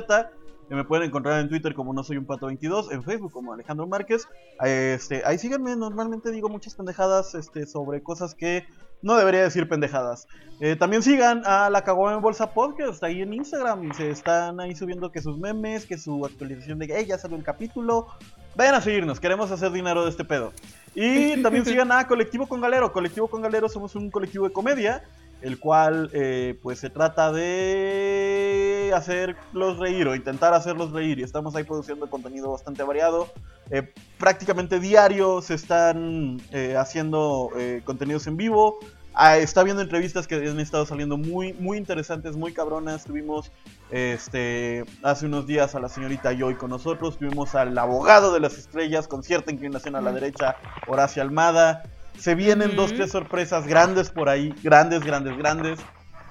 me pueden encontrar en Twitter como no soy un pato 22, en Facebook como Alejandro Márquez. Este, ahí síganme, normalmente digo muchas pendejadas este, sobre cosas que no debería decir pendejadas. Eh, también sigan a la Caguama en Bolsa Podcast ahí en Instagram. Se están ahí subiendo que sus memes, que su actualización de que ya salió el capítulo. Vayan a seguirnos, queremos hacer dinero de este pedo. Y [LAUGHS] también sigan a Colectivo con Galero. Colectivo con Galero somos un colectivo de comedia el cual eh, pues se trata de hacerlos reír o intentar hacerlos reír y estamos ahí produciendo contenido bastante variado. Eh, prácticamente diario se están eh, haciendo contenidos en vivo. Ah, está viendo entrevistas que han estado saliendo muy, muy interesantes, muy cabronas. Tuvimos este, hace unos días a la señorita Joy con nosotros. Tuvimos al abogado de las estrellas con cierta inclinación a la derecha, Horacio Almada. Se vienen dos, tres sorpresas grandes por ahí, grandes, grandes, grandes.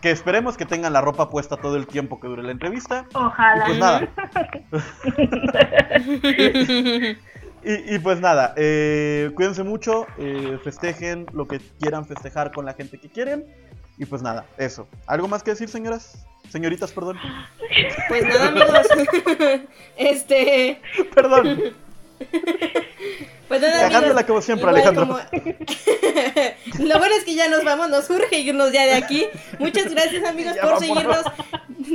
Que esperemos que tengan la ropa puesta todo el tiempo que dure la entrevista. Ojalá. Y pues nada. [LAUGHS] y, pues nada, eh, cuídense mucho, eh, festejen lo que quieran festejar con la gente que quieren. Y pues nada, eso. ¿Algo más que decir, señoras? Señoritas, perdón. Pues nada, amigos. [LAUGHS] este. Perdón. [LAUGHS] Pues nada, amigos, Alejandro. [LAUGHS] Lo bueno es que ya nos vamos, nos urge irnos ya de aquí. Muchas gracias, amigos, por seguirnos.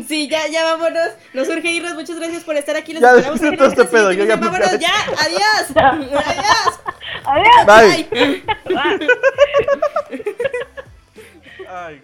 Sí, ya, ya vámonos. Nos urge irnos. Muchas gracias por estar aquí. Los ya, esperamos este pedo. Ya vámonos ya. Adiós. [LAUGHS] Adiós. Adiós. Bye. Bye. Adiós.